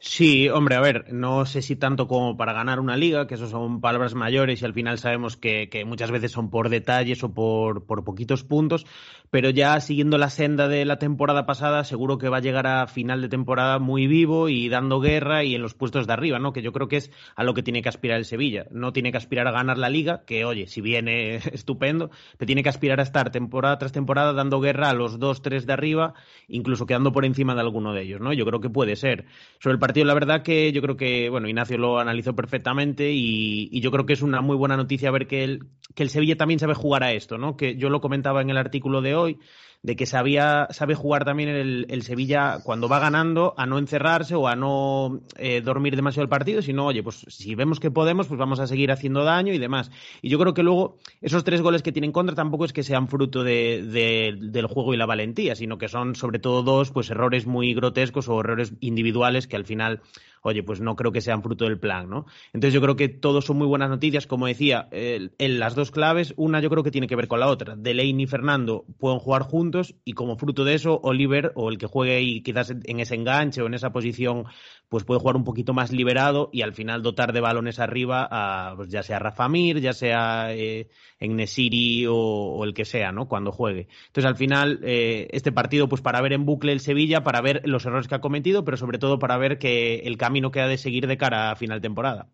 Sí, hombre, a ver, no sé si tanto como para ganar una liga, que eso son palabras mayores y al final sabemos que, que muchas veces son por detalles o por, por, poquitos puntos, pero ya siguiendo la senda de la temporada pasada, seguro que va a llegar a final de temporada muy vivo y dando guerra y en los puestos de arriba, ¿no? Que yo creo que es a lo que tiene que aspirar el Sevilla. No tiene que aspirar a ganar la liga, que oye, si viene [LAUGHS] estupendo, pero tiene que aspirar a estar temporada tras temporada dando guerra a los dos, tres de arriba, incluso quedando por encima de alguno de ellos, ¿no? Yo creo que puede ser. Sobre el partido, la verdad que yo creo que, bueno, Ignacio lo analizó perfectamente y, yo creo que es una muy buena noticia ver que el, que el Sevilla también sabe jugar a esto, ¿no? Que yo lo comentaba en el artículo de hoy, de que sabía, sabe jugar también el, Sevilla cuando va ganando a no encerrarse o a no eh, dormir demasiado el partido, sino, oye, pues si vemos que podemos, pues vamos a seguir haciendo daño y demás. Y yo creo que luego esos tres goles que tienen contra tampoco es que sean fruto de, del juego y la valentía, sino que son sobre todo dos pues errores muy grotescos o errores individuales que al final oye, pues no creo que sean fruto del plan, ¿no? Entonces yo creo que todos son muy buenas noticias, como decía, en las dos claves, una yo creo que tiene que ver con la otra. Delaney y Fernando pueden jugar juntos y como fruto de eso, Oliver o el que juegue y quizás en ese enganche o en esa posición pues puede jugar un poquito más liberado y al final dotar de balones arriba a, pues ya sea Rafa Mir, ya sea eh, en Nesiri o, el que sea, ¿no? Cuando juegue. Entonces, al final, eh, este partido, pues para ver en bucle el Sevilla, para ver los errores que ha cometido, pero sobre todo para ver que el camino que ha de seguir de cara a final temporada.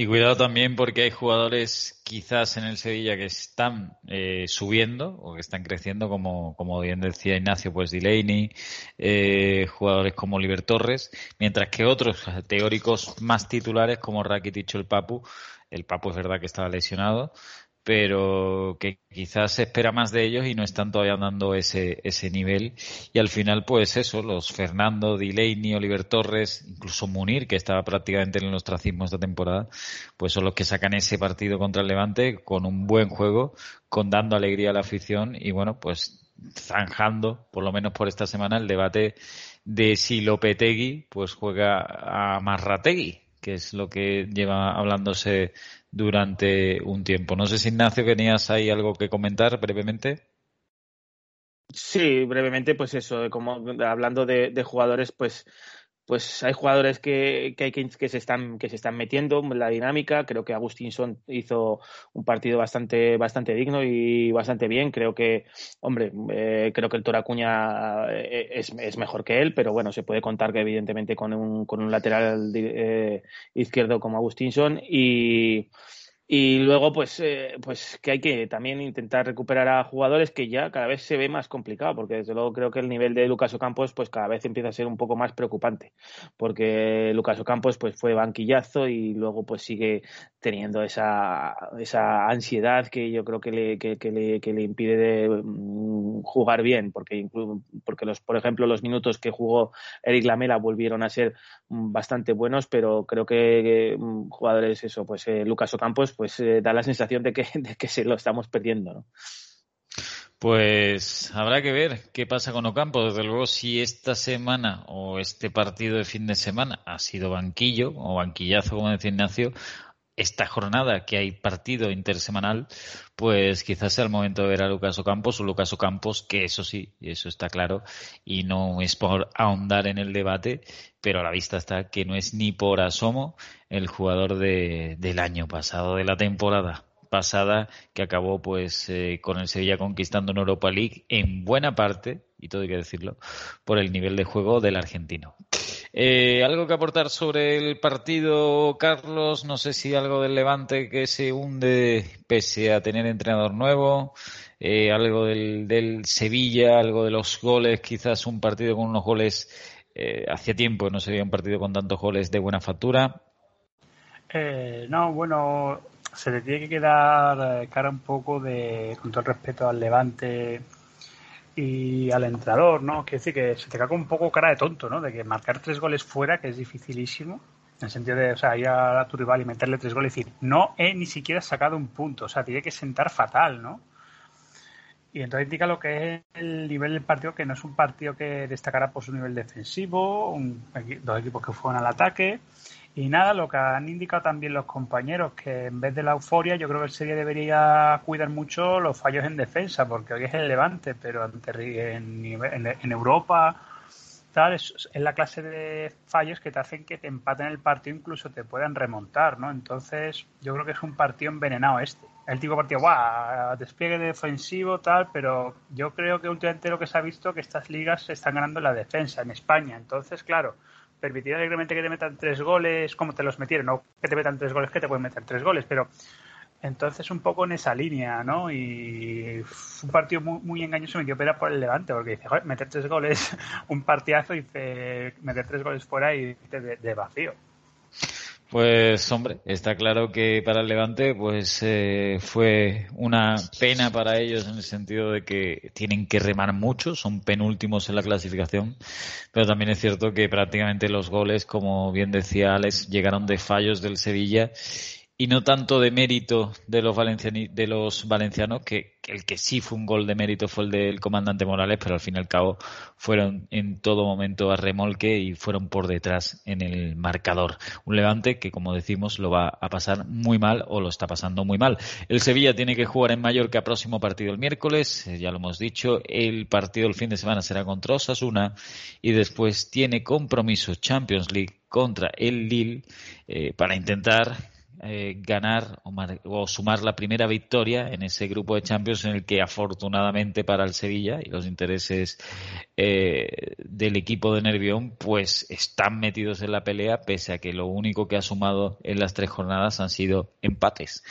Y cuidado también porque hay jugadores quizás en el Sevilla que están eh, subiendo o que están creciendo, como, como bien decía Ignacio, pues Delaney, eh, jugadores como Oliver Torres, mientras que otros teóricos más titulares como Rakitic o el Papu, el Papu es verdad que estaba lesionado, pero que quizás se espera más de ellos y no están todavía dando ese, ese nivel. Y al final, pues eso, los Fernando, Delaney, Oliver Torres, incluso Munir, que estaba prácticamente en el ostracismo esta temporada, pues son los que sacan ese partido contra el Levante con un buen juego, con dando alegría a la afición y bueno, pues zanjando, por lo menos por esta semana, el debate de si Lopetegui pues juega a Marrategui, que es lo que lleva hablándose durante un tiempo. No sé si Ignacio tenías ahí algo que comentar brevemente. Sí, brevemente, pues eso, como hablando de, de jugadores, pues pues hay jugadores que, que, que, se están, que se están metiendo en la dinámica. Creo que Agustinson hizo un partido bastante, bastante digno y bastante bien. Creo que, hombre, eh, creo que el Toracuña eh, es, es, mejor que él, pero bueno, se puede contar que evidentemente con un, con un lateral eh, izquierdo como Agustinson y Y luego, pues, eh, pues que hay que también intentar recuperar a jugadores que ya cada vez se ve más complicado, porque desde luego creo que el nivel de Lucas Ocampos, pues cada vez empieza a ser un poco más preocupante, porque Lucas Ocampos, pues fue banquillazo y luego, pues sigue teniendo esa, esa ansiedad que yo creo que le, que, le, que le impide de, mm, jugar bien, porque, porque los, por ejemplo, los minutos que jugó Eric Lamela volvieron a ser mm, bastante buenos, pero creo que, mm, jugadores, eso, pues eh, Lucas Ocampos, pues eh, da la sensación de que, [LAUGHS] de que se lo estamos perdiendo, ¿no? Pues habrá que ver qué pasa con Ocampo. Desde luego, si esta semana o este partido de fin de semana ha sido banquillo o banquillazo, como decía Ignacio, esta jornada que hay partido intersemanal, pues quizás sea el momento de ver a Lucas Ocampos o Lucas Ocampos, que eso sí, eso está claro, y no es por ahondar en el debate, pero a la vista está que no es ni por asomo el jugador de, del año pasado, de la temporada pasada, que acabó pues eh, con el Sevilla conquistando en Europa League en buena parte, y todo hay que decirlo, por el nivel de juego del argentino. Eh, ¿Algo que aportar sobre el partido, Carlos? No sé si algo del Levante que se hunde pese a tener entrenador nuevo. Eh, algo del, Sevilla, algo de los goles, quizás un partido con unos goles eh, hace tiempo no sería un partido con tantos goles de buena factura. no, bueno, se le tiene que quedar cara un poco de, con todo el respeto al Levante, y al entrenador, ¿no? Quiere decir que se te cae un poco cara de tonto, ¿no? De que marcar tres goles fuera, que es dificilísimo, en el sentido de, o sea, ir a tu rival y meterle tres goles y decir, no he ni siquiera sacado un punto, o sea, tiene que sentar fatal, ¿no? Y entonces indica lo que es el nivel del partido, que no es un partido que destacará por su nivel defensivo, un, dos equipos que fueron al ataque, y nada, lo que han indicado también los compañeros, que en vez de la euforia, yo creo que el Serie debería cuidar mucho los fallos en defensa, porque hoy es el Levante, pero en, en, Europa, tal, es, la clase de fallos que te hacen que te empaten el partido, incluso te puedan remontar, ¿no? Entonces, yo creo que es un partido envenenado este. El tipo partido, guau, despliegue defensivo, tal, pero yo creo que últimamente lo que se ha visto que estas ligas se están ganando en la defensa en España. Entonces, claro permitir alegremente que te metan tres goles, como te los metieron, no que te metan tres goles, que te pueden meter tres goles, pero entonces un poco en esa línea, ¿no? Y un partido muy, engañoso me dio pena por el Levante, porque dice, joder, meter tres goles, [LAUGHS] un partidazo, y dice, meter tres goles fuera y de vacío. Pues hombre, está claro que para el Levante pues eh, fue una pena para ellos en el sentido de que tienen que remar mucho, son penúltimos en la clasificación, pero también es cierto que prácticamente los goles, como bien decía Alex, llegaron de fallos del Sevilla y no tanto de mérito de los, de los valencianos, que, el que sí fue un gol de mérito fue el del comandante Morales, pero al fin y al cabo fueron en todo momento a remolque y fueron por detrás en el marcador. Un levante que, como decimos, lo va a pasar muy mal o lo está pasando muy mal. El Sevilla tiene que jugar en Mallorca próximo partido el miércoles, eh, ya lo hemos dicho. El partido el fin de semana será contra Osasuna y después tiene compromiso Champions League contra el Lille eh, para intentar eh, ganar o, sumar la primera victoria en ese grupo de Champions en el que afortunadamente para el Sevilla y los intereses eh, del equipo de Nervión pues están metidos en la pelea pese a que lo único que ha sumado en las tres jornadas han sido empates.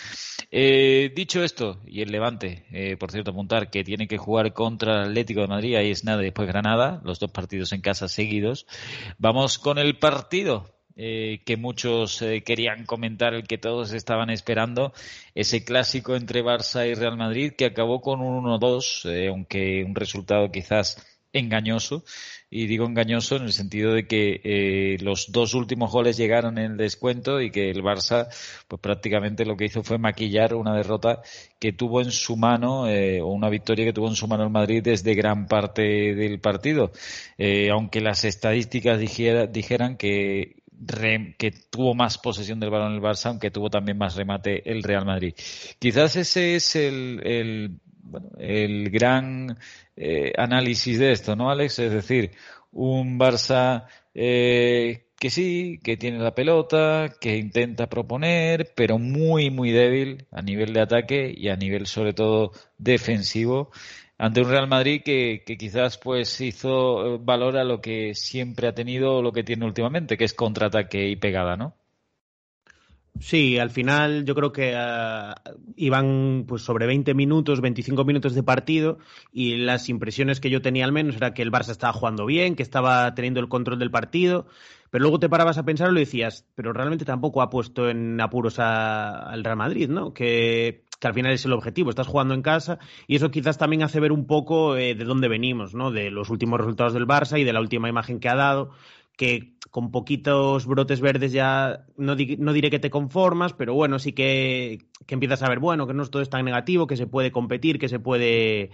Eh, dicho esto, y el Levante, por cierto, apuntar que tiene que jugar contra el Atlético de Madrid, ahí es nada, después Granada, los dos partidos en casa seguidos. Vamos con el partido eh, que muchos eh, querían comentar, el que todos estaban esperando, ese clásico entre Barça y Real Madrid que acabó con un 1-2, eh, aunque un resultado quizás engañoso. Y digo engañoso en el sentido de que los dos últimos goles llegaron en el descuento y que el Barça, pues prácticamente lo que hizo fue maquillar una derrota que tuvo en su mano, o una victoria que tuvo en su mano el Madrid desde gran parte del partido. aunque las estadísticas dijeran que que tuvo más posesión del balón el Barça, aunque tuvo también más remate el Real Madrid. Quizás ese es el, el, bueno, el gran eh, análisis de esto, ¿no, Alex? Es decir, un Barça eh, que sí, que tiene la pelota, que intenta proponer, pero muy, muy débil a nivel de ataque y a nivel sobre todo defensivo ante un Real Madrid que, quizás pues hizo eh, valor a lo que siempre ha tenido o lo que tiene últimamente, que es contraataque y pegada, ¿no? Sí, al final yo creo que uh, iban pues sobre 20 minutos, 25 minutos de partido y las impresiones que yo tenía al menos era que el Barça estaba jugando bien, que estaba teniendo el control del partido, pero luego te parabas a pensar y lo decías, pero realmente tampoco ha puesto en apuros al Real Madrid, ¿no? Que, que, al final es el objetivo, estás jugando en casa y eso quizás también hace ver un poco eh, de dónde venimos, ¿no? De los últimos resultados del Barça y de la última imagen que ha dado que con poquitos brotes verdes ya no, no, diré que te conformas, pero bueno, sí que, que empiezas a ver, bueno, que no todo es tan negativo, que se puede competir, que se puede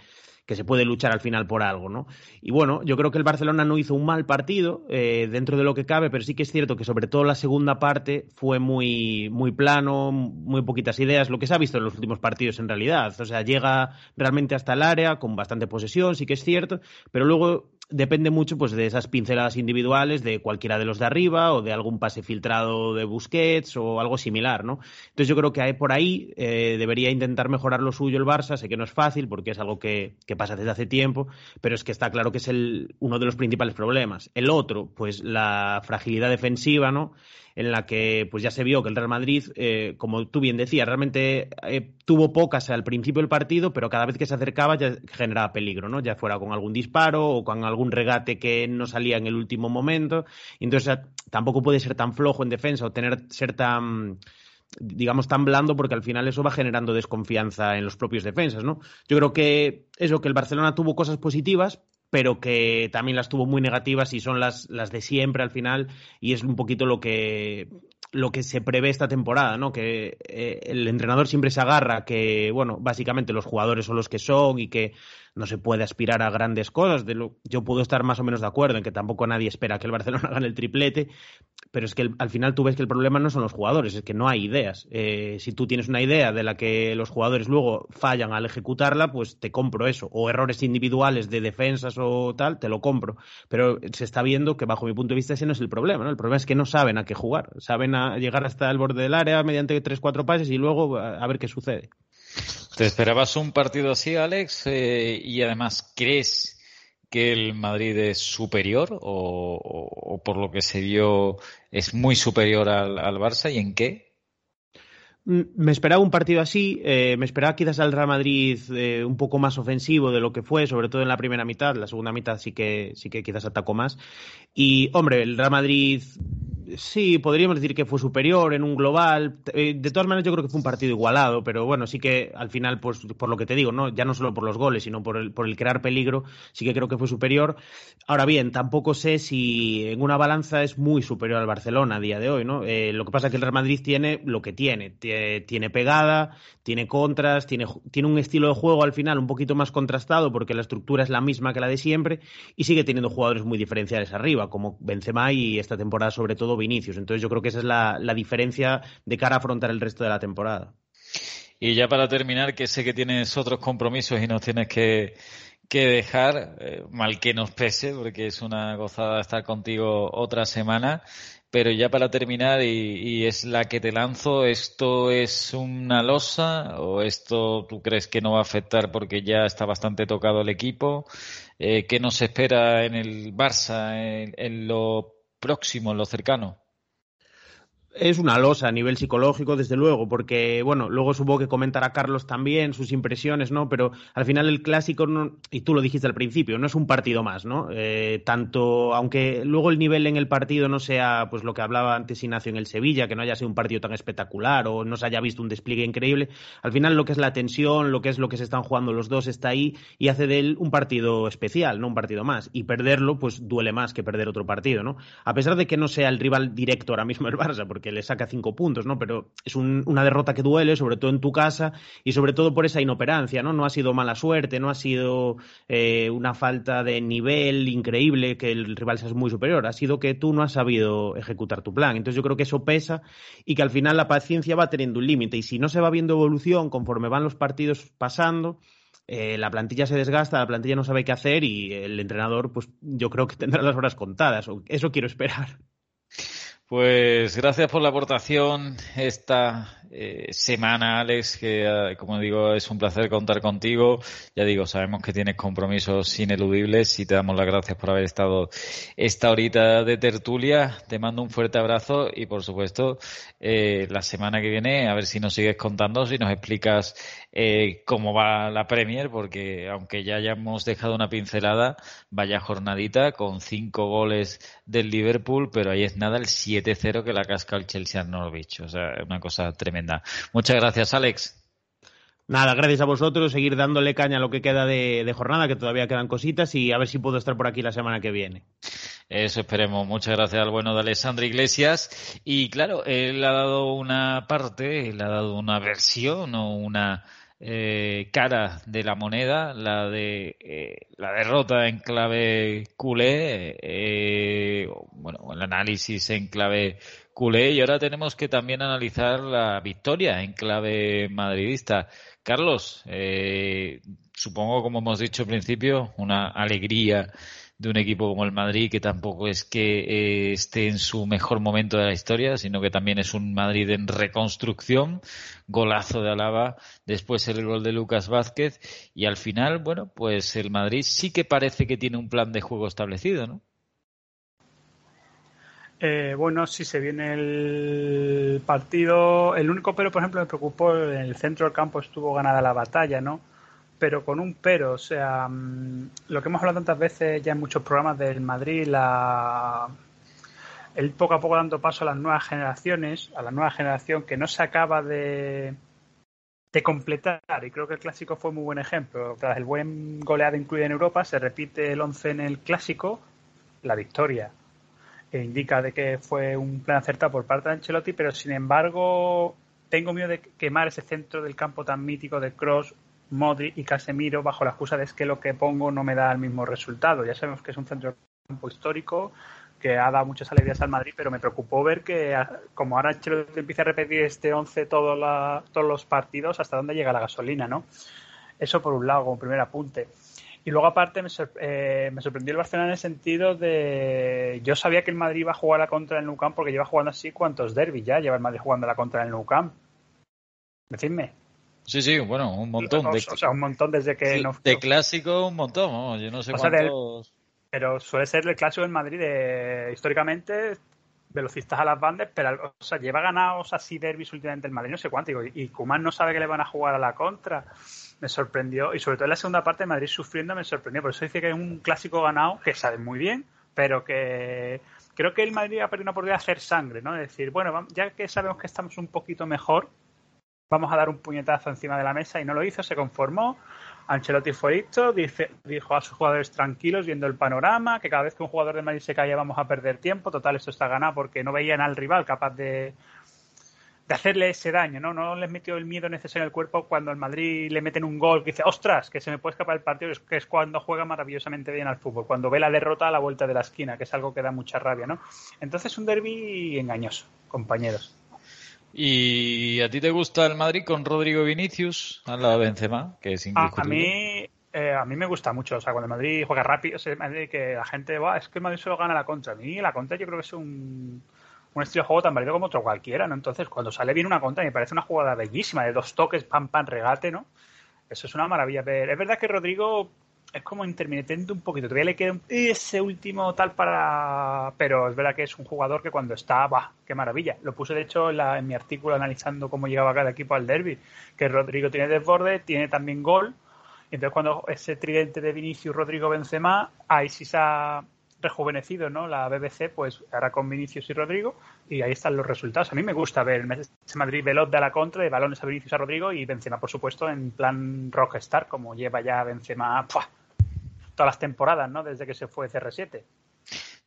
que se puede luchar al final por algo, ¿no? Y bueno, yo creo que el Barcelona no hizo un mal partido eh, dentro de lo que cabe, pero sí que es cierto que sobre todo la segunda parte fue muy, muy plano, muy poquitas ideas, lo que se ha visto en los últimos partidos en realidad. O sea, llega realmente hasta el área con bastante posesión, sí que es cierto, pero luego depende mucho pues de esas pinceladas individuales de cualquiera de los de arriba o de algún pase filtrado de Busquets o algo similar, ¿no? Entonces yo creo que por ahí eh, debería intentar mejorar lo suyo el Barça, sé que no es fácil porque es algo que, que, pasa desde hace tiempo, pero es que está claro que es el, uno de los principales problemas. El otro, pues la fragilidad defensiva, ¿no? En la que pues ya se vio que el Real Madrid, eh, como tú bien decías, realmente eh, tuvo pocas al principio del partido, pero cada vez que se acercaba ya generaba peligro, ¿no? Ya fuera con algún disparo o con algún regate que no salía en el último momento. Entonces tampoco puede ser tan flojo en defensa o tener ser tan digamos, tan blando porque al final eso va generando desconfianza en los propios defensas, ¿no? Yo creo que eso, que el Barcelona tuvo cosas positivas, pero que también las tuvo muy negativas y son las, las de siempre al final y es un poquito lo que lo que se prevé esta temporada, ¿no? Que eh, el entrenador siempre se agarra que, bueno, básicamente los jugadores son los que son y que no se puede aspirar a grandes cosas. De lo, yo puedo estar más o menos de acuerdo en que tampoco nadie espera que el Barcelona [LAUGHS] gane el triplete, pero es que al final tú ves que el problema no son los jugadores, es que no hay ideas. Eh, si tú tienes una idea de la que los jugadores luego fallan al ejecutarla, pues te compro eso. O errores individuales de defensas o tal, te lo compro. Pero se está viendo que bajo mi punto de vista ese no es el problema. El problema es que no saben a qué jugar. Saben a llegar hasta el borde del área mediante tres, cuatro pases y luego a ver qué sucede. ¿Te esperabas un partido así, Alex? Eh, y además, ¿crees que el Madrid es superior o, por lo que se vio es muy superior al, Barça? ¿Y en qué? Mm, me esperaba un partido así, eh, me esperaba quizás al Real Madrid eh, un poco más ofensivo de lo que fue, sobre todo en la primera mitad, la segunda mitad sí que sí que quizás atacó más. Y hombre, el Real Madrid sí, podríamos decir que fue superior en un global. Eh, de todas maneras, yo creo que fue un partido igualado, pero bueno, sí que al final, pues por lo que te digo, ¿no? Ya no solo por los goles, sino por el, por el crear peligro, sí que creo que fue superior. Ahora bien, tampoco sé si en una balanza es muy superior al Barcelona a día de hoy, ¿no? Eh, lo que pasa es que el Real Madrid tiene lo que tiene. Tiene pegada, tiene contras, tiene, tiene un estilo de juego al final un poquito más contrastado porque la estructura es la misma que la de siempre y sigue teniendo jugadores muy diferenciales arriba, como Benzema y esta temporada sobre todo inicios. Entonces yo creo que esa es la, diferencia de cara a afrontar el resto de la temporada. Y ya para terminar, que sé que tienes otros compromisos y nos tienes que, dejar, eh, mal que nos pese, porque es una gozada estar contigo otra semana. Pero ya para terminar, y, es la que te lanzo, ¿esto es una losa o esto tú crees que no va a afectar porque ya está bastante tocado el equipo? Eh, ¿Qué nos espera en el Barça en lo próximo, en lo cercano? Es una losa a nivel psicológico, desde luego, porque, bueno, luego supongo que comentará Carlos también sus impresiones, ¿no? Pero al final el clásico, y tú lo dijiste al principio, no es un partido más, ¿no? Eh, tanto, aunque luego el nivel en el partido no sea, pues lo que hablaba antes Ignacio en el Sevilla, que no haya sido un partido tan espectacular o no se haya visto un despliegue increíble, al final lo que es la tensión, lo que es lo que se están jugando los dos está ahí y hace de él un partido especial, no un partido más. Y perderlo, pues duele más que perder otro partido, ¿no? A pesar de que no sea el rival directo ahora mismo el Barça, porque que le saca cinco puntos, ¿no? Pero es una derrota que duele, sobre todo en tu casa y sobre todo por esa inoperancia, ¿no? No ha sido mala suerte, no ha sido eh, una falta de nivel increíble que el rival sea muy superior, ha sido que tú no has sabido ejecutar tu plan. Entonces yo creo que eso pesa y que al final la paciencia va teniendo un límite y si no se va viendo evolución conforme van los partidos pasando, eh, la plantilla se desgasta, la plantilla no sabe qué hacer y el entrenador, pues yo creo que tendrá las horas contadas. Eso quiero esperar. Pues gracias por la aportación esta, eh, semana, Alex, que eh, como digo, es un placer contar contigo. Ya digo, sabemos que tienes compromisos ineludibles y te damos las gracias por haber estado esta horita de tertulia. Te mando un fuerte abrazo y, por supuesto, eh, la semana que viene, a ver si nos sigues contando, si nos explicas cómo va la Premier, porque aunque ya hayamos dejado una pincelada, vaya jornadita con cinco goles del Liverpool, pero ahí es nada el 7-0 que la casca el Chelsea Norwich. O sea, una cosa tremenda. Muchas gracias, Alex. Nada, gracias a vosotros, seguir dándole caña a lo que queda de, jornada, que todavía quedan cositas, y a ver si puedo estar por aquí la semana que viene. Eso esperemos. Muchas gracias al bueno de Alessandro Iglesias. Y claro, él ha dado una parte, él ha dado una versión o una eh, cara de la moneda, la de eh, la derrota en clave culé, eh, bueno, el análisis en clave culé y ahora tenemos que también analizar la victoria en clave madridista. Carlos, eh, supongo, como hemos dicho al principio, una alegría de un equipo como el Madrid, que tampoco es que eh, esté en su mejor momento de la historia, sino que también es un Madrid en reconstrucción, golazo de Alaba, después el gol de Lucas Vázquez, y al final, bueno, pues el Madrid sí que parece que tiene un plan de juego establecido, ¿no? Eh, bueno, sí se viene el partido. El único pero, por ejemplo, me preocupó, en el centro del campo estuvo ganada la batalla, ¿no? Pero con un pero, o sea, mm, lo que hemos hablado tantas veces ya en muchos programas del Madrid, la, el poco a poco dando paso a las nuevas generaciones, a la nueva generación que no se acaba de, de completar, y creo que el clásico fue muy buen ejemplo. Tras el buen goleado incluido en Europa, se repite el 11 en el clásico, la victoria que indica de que fue un plan acertado por parte de Ancelotti, pero sin embargo tengo miedo de quemar ese centro del campo tan mítico de Cross, Modri y Casemiro bajo la excusa de que lo que pongo no me da el mismo resultado. Ya sabemos que es un centro del campo histórico que ha dado muchas alegrías al Madrid, pero me preocupó ver que como ahora Ancelotti empieza a repetir este 11 todos los partidos, hasta dónde llega la gasolina, ¿no? Eso por un lado, como primer apunte. Y luego, aparte, eh, me, sorprendió el Barcelona en el sentido de. Yo sabía que el Madrid iba a jugar a la contra el Nou Camp porque lleva jugando así cuántos derbis ya lleva el Madrid jugando a la contra el Nou Camp. Decidme. Sí, sí, bueno, un montón. De, o sea, un montón desde que. no, de clásico, un montón. yo no sé cuántos. pero suele ser el clásico del Madrid de, históricamente velocistas a las bandas, pero o sea, lleva ganados así derbis últimamente el Madrid, no sé cuánto. Y, y Kuman no sabe que le van a jugar a la contra me sorprendió. Y sobre todo en la segunda parte, de Madrid sufriendo me sorprendió. Por eso dice que es un clásico ganado que sabe muy bien, pero que creo que el Madrid ha perdido una oportunidad de hacer sangre, ¿no? Es decir, bueno, ya que sabemos que estamos un poquito mejor, vamos a dar un puñetazo encima de la mesa y no lo hizo, se conformó. Ancelotti fue listo, dice, dijo a sus jugadores tranquilos, viendo el panorama, que cada vez que un jugador de Madrid se caía vamos a perder tiempo. Total, esto está ganado porque no veían al rival capaz de, de hacerle ese daño, ¿no? No les metió el miedo necesario al cuerpo cuando al Madrid le meten un gol que dice, ostras, que se me puede escapar el partido, que es cuando juega maravillosamente bien al fútbol, cuando ve la derrota a la vuelta de la esquina, que es algo que da mucha rabia, ¿no? Entonces un derby engañoso, compañeros. ¿Y a ti te gusta el Madrid con Rodrigo Vinicius al lado de Benzema, que es indiscutible? A, mí eh, a mí me gusta mucho, o sea, cuando el Madrid juega rápido, que la gente, va, es que el Madrid solo gana la contra. A mí la contra yo creo que es un un estilo de juego tan válido como otro cualquiera, ¿no? Entonces, cuando sale bien una contra, me parece una jugada bellísima, de dos toques, pam, pam, regate, ¿no? Eso es una maravilla. es verdad que Rodrigo es como intermitente un poquito, todavía le queda ese último tal para... Pero es verdad que es un jugador que cuando está, ¡bah! ¡Qué maravilla! Lo puse, de hecho, en, mi artículo analizando cómo llegaba cada equipo al derby, que Rodrigo tiene desborde, tiene también gol, y entonces cuando ese tridente de Vinicius, Rodrigo, Benzema, ahí sí se ha rejuvenecido, ¿no? La BBC, pues ahora con Vinicius y Rodrigo, y ahí están los resultados. A mí me gusta ver ese Madrid veloz de la contra, de balones a Vinicius a Rodrigo y Benzema, por supuesto, en plan rockstar, como lleva ya Benzema todas las temporadas, ¿no? Desde que se fue CR7.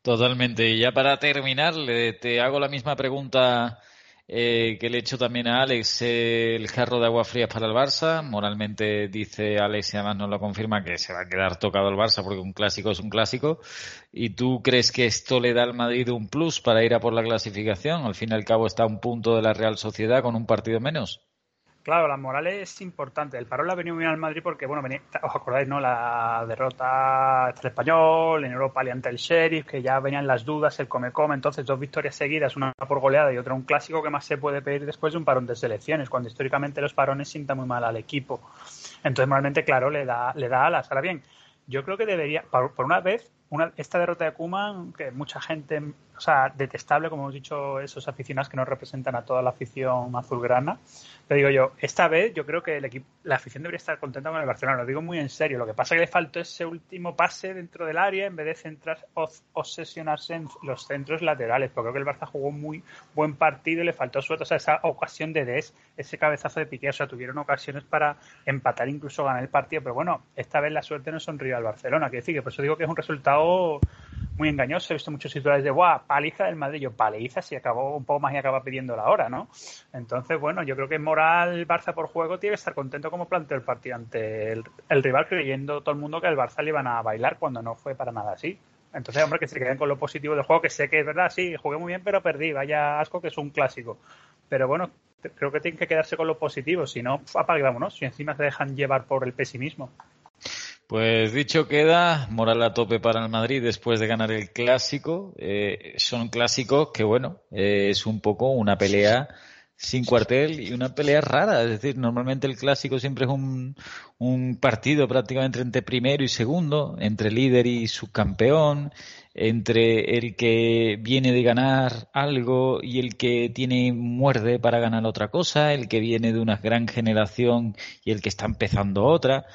Totalmente. Y ya para terminar, te hago la misma pregunta eh, que le he hecho también a Alex el jarro de agua fría para el Barça. Moralmente dice Alex y además nos lo confirma que se va a quedar tocado el Barça porque un clásico es un clásico. ¿Y tú crees que esto le da al Madrid un plus para ir a por la clasificación? Al fin y al cabo está a un punto de la Real Sociedad con un partido menos. Claro, la moral es importante. El parón le ha venido bien al Madrid porque, bueno, os acordáis, ¿no? La derrota del español, en Europa ante el Sheriff, que ya venían las dudas, el come-come. Entonces, dos victorias seguidas, una por goleada y otra un clásico que más se puede pedir después de un parón de selecciones, cuando históricamente los parones sientan muy mal al equipo. Entonces, normalmente, claro, le da, le da alas. Ahora bien, yo creo que debería, por, una vez, una, esta derrota de Kuman, que mucha gente, o sea, detestable, como hemos dicho, esos aficionados que no representan a toda la afición azulgrana, te digo yo, esta vez yo creo que el equipo, la afición debería estar contenta con el Barcelona, lo digo muy en serio. Lo que pasa es que le faltó ese último pase dentro del área en vez de centrar, obsesionarse en los centros laterales, porque creo que el Barça jugó muy buen partido y le faltó suerte, o sea, esa ocasión de Des, ese cabezazo de Piqué, o sea, tuvieron ocasiones para empatar, incluso ganar el partido, pero bueno, esta vez la suerte no sonrió al Barcelona, que decir que por eso digo que es un resultado muy engañoso. He visto muchos titulares de, ¡guau! Paliza del Madrid. Yo, paliza, si acabó un poco más y acaba pidiendo la hora, ¿no? Entonces, bueno, yo creo que moral Barça por juego tiene que estar contento como planteó el partido ante el, rival, creyendo todo el mundo que el Barça le iban a bailar cuando no fue para nada así. Entonces, hombre, que se queden con lo positivo del juego, que sé que es verdad, sí, jugué muy bien, pero perdí. Vaya asco que es un clásico. Pero bueno, creo que tienen que quedarse con lo positivo, si no, apague, vámonos, si encima se dejan llevar por el pesimismo. Pues dicho queda, moral a tope para el Madrid después de ganar el clásico. Eh, son clásicos que, bueno, eh, es un poco una pelea sin cuartel y una pelea rara. Es decir, normalmente el clásico siempre es un, un partido prácticamente entre primero y segundo, entre líder y subcampeón, entre el que viene de ganar algo y el que tiene muerde para ganar otra cosa, el que viene de una gran generación y el que está empezando otra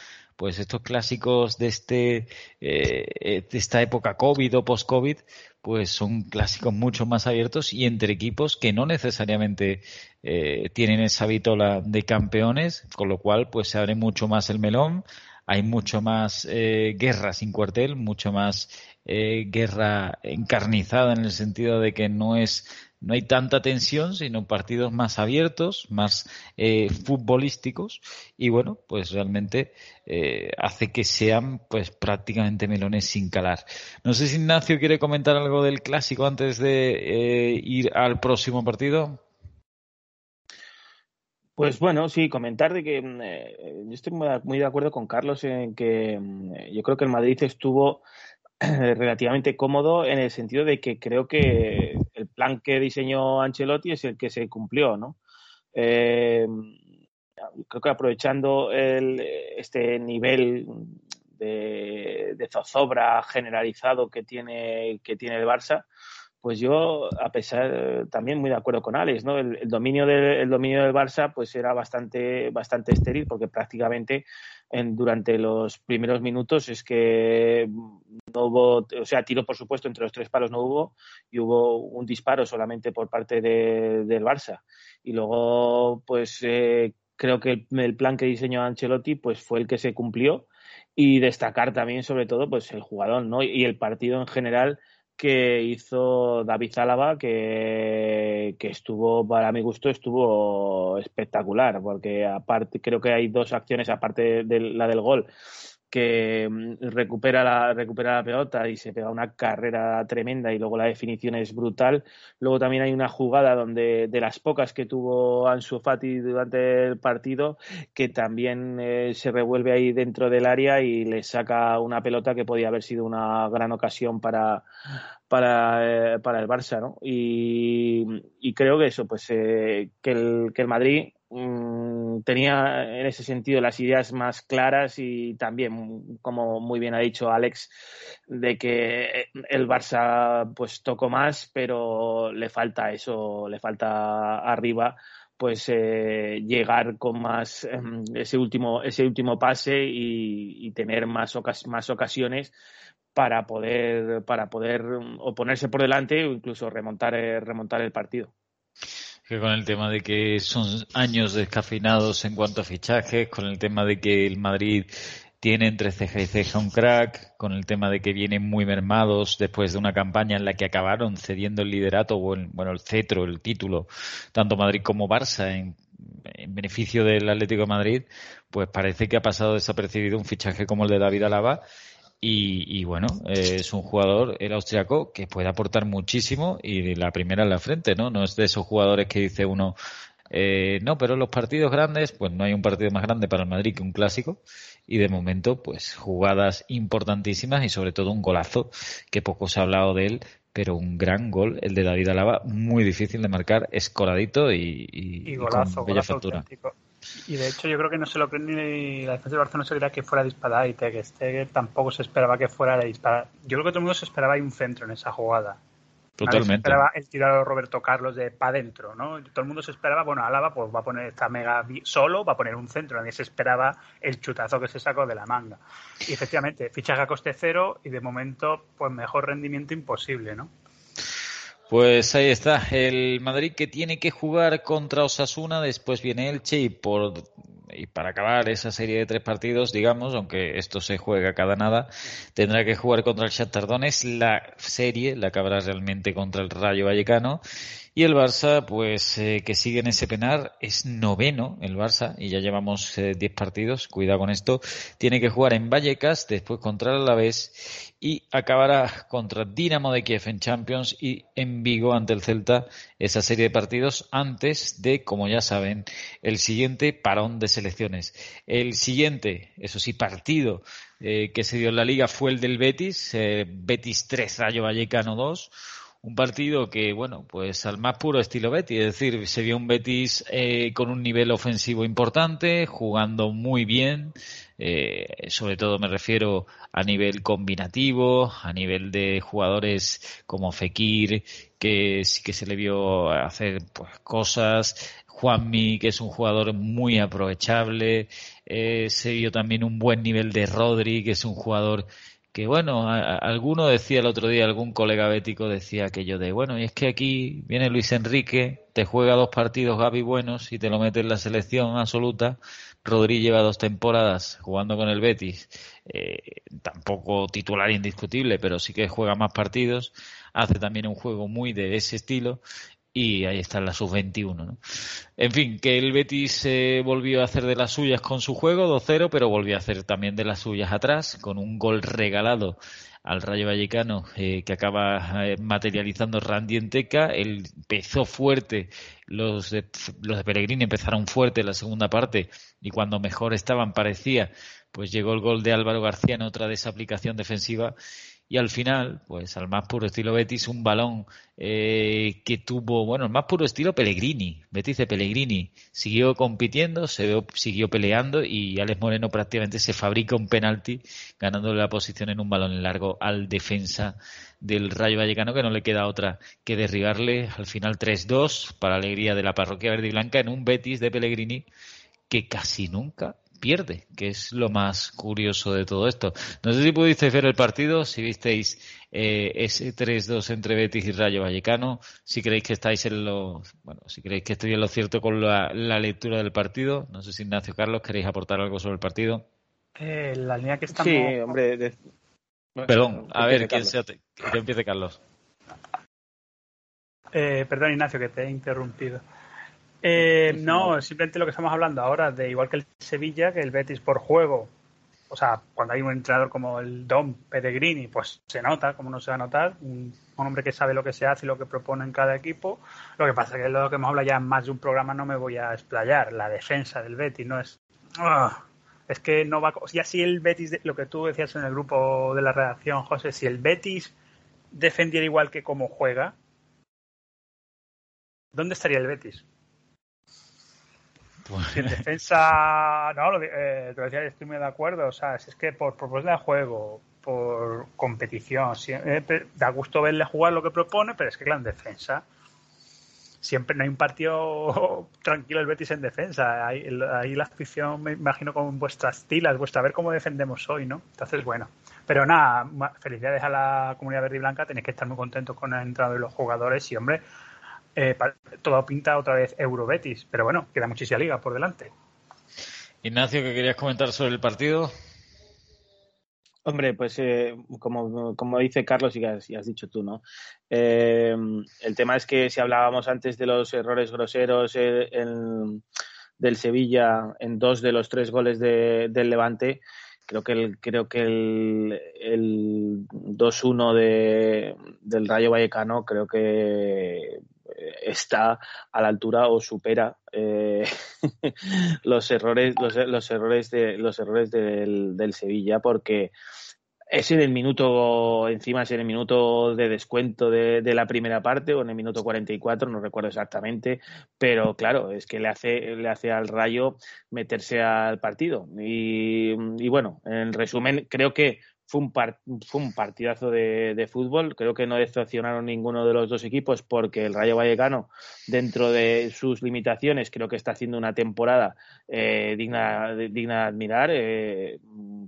pues estos clásicos de este eh, de esta época COVID o post-COVID, pues son clásicos mucho más abiertos y entre equipos que no necesariamente eh, tienen esa vitola de campeones, con lo cual pues se abre mucho más el melón, hay mucho más eh, guerra sin cuartel, mucho más guerra encarnizada en el sentido de que no es no hay tanta tensión, sino partidos más abiertos, más eh, futbolísticos y bueno, pues realmente eh, hace que sean pues prácticamente melones sin calar. No sé si Ignacio quiere comentar algo del clásico antes de eh, ir al próximo partido. Pues bueno, sí, comentar de que mm, yo estoy muy de acuerdo con Carlos en que mm, yo creo que el Madrid estuvo [CLEARS THROAT] relativamente cómodo en el sentido de que creo que el plan que diseñó Ancelotti es el que se cumplió, ¿no? Eh, creo que aprovechando este nivel de, zozobra generalizado que tiene, que tiene el Barça, pues yo, a pesar, también muy de acuerdo con Alex, ¿no? El, dominio del, dominio del Barça, pues era bastante, bastante estéril, porque prácticamente en, durante los primeros minutos es que no hubo, o sea, tiro por supuesto entre los tres palos no hubo, y hubo un disparo solamente por parte de, del Barça. Y luego, pues eh, creo que el, plan que diseñó Ancelotti, pues fue el que se cumplió. Y destacar también, sobre todo, pues el jugador, ¿no? Y el partido en general que hizo David Zálava, que, que, estuvo, para mi gusto, estuvo espectacular, porque aparte, creo que hay dos acciones, aparte de la del gol, que mm, recupera la, recupera la pelota y se pega una carrera tremenda y luego la definición es brutal. Luego también hay una jugada donde de las pocas que tuvo Ansu Fati durante el partido que también eh, se revuelve ahí dentro del área y le saca una pelota que podía haber sido una gran ocasión para, para, eh, para el Barça, ¿no? Y, y creo que eso, pues eh, que, el, que el Madrid Mm, tenía en ese sentido las ideas más claras y también, como muy bien ha dicho Alex, de que el Barça pues tocó más, pero le falta eso, le falta arriba pues eh, llegar con más em, ese último ese último pase y, tener más más ocasiones para poder para poder o ponerse por delante o incluso remontar eh, remontar el partido. Que con el tema de que son años descafeinados en cuanto a fichajes, con el tema de que el Madrid tiene entre ceja y ceja un crack, con el tema de que vienen muy mermados después de una campaña en la que acabaron cediendo el liderato o el, bueno, el cetro, el título, tanto Madrid como Barça en, en beneficio del Atlético de Madrid, pues parece que ha pasado desapercibido un fichaje como el de David Alaba y, bueno, eh, es un jugador, el austriaco, que puede aportar muchísimo y la primera en la frente, ¿no? No es de esos jugadores que dice uno, Eh, no, pero los partidos grandes, pues no hay un partido más grande para el Madrid que un clásico. Y de momento, pues jugadas importantísimas y sobre todo un golazo, que poco se ha hablado de él, pero un gran gol, el de David Alaba, muy difícil de marcar, escoradito y, y, golazo, con bella factura. Y de hecho yo creo que no se lo cree ni la defensa de Barcelona no se creía que fuera disparada y Ter Stegen tampoco se esperaba que fuera a disparar. Yo creo que todo el mundo se esperaba un centro en esa jugada. Totalmente. Se esperaba el tirado de Roberto Carlos de pa' dentro, ¿no? Todo el mundo se esperaba, bueno, Álava pues va a poner esta mega solo, va a poner un centro, nadie se esperaba el chutazo que se sacó de la manga. Y efectivamente, fichaje a coste cero y de momento, pues mejor rendimiento imposible, ¿no? Pues ahí está, el Madrid que tiene que jugar contra Osasuna, después viene Elche y por y para acabar esa serie de tres partidos, digamos, aunque esto se juega cada nada, tendrá que jugar contra el Shakhtar. La serie la acabará realmente contra el Rayo Vallecano y el Barça, pues eh, que sigue en ese penar, es noveno el Barça y ya llevamos 10 eh, partidos, cuidado con esto. Tiene que jugar en Vallecas, después contra el Alavés y acabará contra Dinamo de Kiev en Champions y en Vigo ante el Celta esa serie de partidos antes de, como ya saben, el siguiente parón de selecciones. El siguiente, eso sí, partido eh, que se dio en la liga fue el del Betis, Betis 3, Rayo Vallecano 2 un partido que, bueno, pues al más puro estilo Betis, es decir, se vio un Betis eh, con un nivel ofensivo importante, jugando muy bien, eh, sobre todo me refiero a nivel combinativo, a nivel de jugadores como Fekir, que sí que se le vio hacer pues, cosas, Juanmi, que es un jugador muy aprovechable, eh, se vio también un buen nivel de Rodri, que es un jugador que bueno, alguno decía el otro día, algún colega bético decía aquello de, bueno, y es que aquí viene Luis Enrique, te juega dos partidos Gaby buenos y te lo mete en la selección absoluta. Rodri lleva dos temporadas jugando con el Betis, eh, tampoco titular indiscutible, pero sí que juega más partidos, hace también un juego muy de ese estilo y ahí está la sub-21. ¿no? En fin, que el Betis eh, volvió a hacer de las suyas con su juego 2-0, pero volvió a hacer también de las suyas atrás, con un gol regalado al Rayo Vallecano eh, que acaba eh, materializando Randy Enteca. Él empezó fuerte, los de, los de empezaron fuerte en la segunda parte y cuando mejor estaban parecía, pues llegó el gol de Álvaro García en otra desaplicación defensiva y al final, pues al más puro estilo Betis, un balón eh, que tuvo, bueno, el más puro estilo Pellegrini, Betis de Pellegrini, siguió compitiendo, se siguió peleando y Alex Moreno prácticamente se fabrica un penalti ganándole la posición en un balón largo al defensa del Rayo Vallecano que no le queda otra que derribarle al final 3-2 para alegría de la parroquia verde y blanca en un Betis de Pellegrini que casi nunca pierde, que es lo más curioso de todo esto. No sé si pudisteis ver el partido, si visteis eh, ese 3-2 entre Betis y Rayo Vallecano, si creéis que estáis en lo, bueno, si creéis que estoy en lo cierto con la, lectura del partido. No sé si Ignacio Carlos queréis aportar algo sobre el partido. Eh, la línea que estamos. Sí, hombre. Perdón, a ver, que empiece Carlos. Eh, perdón, Ignacio, que te he interrumpido. Eh, no, simplemente lo que estamos hablando ahora, de igual que el Sevilla, que el Betis por juego, o sea, cuando hay un entrenador como el Dom Pellegrini, pues se nota, como no se va a notar, un, hombre que sabe lo que se hace y lo que propone en cada equipo. Lo que pasa es que lo que hemos hablado ya en más de un programa no me voy a explayar. La defensa del Betis no es. ¡ah! es que no va. Ya si el Betis, lo que tú decías en el grupo de la redacción, José, si el Betis defendiera igual que como juega, ¿dónde estaría el Betis? [LAUGHS] En defensa, no, lo, eh, te decía, estoy muy de acuerdo. O sea, es que por propuesta de juego, por competición, siempre, da gusto verle jugar lo que propone, pero es que, claro, en defensa, siempre no hay un partido [LAUGHS] tranquilo el Betis en defensa. Ahí, la afición, me imagino, con vuestras tilas, vuestra, ver cómo defendemos hoy, ¿no? Entonces, bueno. Pero nada, felicidades a la comunidad verde y blanca, tenéis que estar muy contentos con el entrado de los jugadores y, hombre, eh, todo pinta otra vez Eurobetis, pero bueno, queda muchísima liga por delante. Ignacio, ¿qué querías comentar sobre el partido? Hombre, pues eh, como, como, dice Carlos y has, has dicho tú, ¿no? Eh, el tema es que si hablábamos antes de los errores groseros del Sevilla en dos de los tres goles del Levante, creo que el, creo que el, el 2-1 de, del Rayo Vallecano creo que está a la altura o supera eh, [LAUGHS] los errores los, los, errores de los errores del, del Sevilla porque es en el minuto, encima es en el minuto de descuento de, la primera parte o en el minuto 44, no recuerdo exactamente, pero claro, es que le hace, le hace al Rayo meterse al partido. Y, y bueno, en resumen, creo que fue un, fue un partidazo de, fútbol. Creo que no decepcionaron ninguno de los dos equipos porque el Rayo Vallecano, dentro de sus limitaciones, creo que está haciendo una temporada eh, digna, digna de admirar. Eh,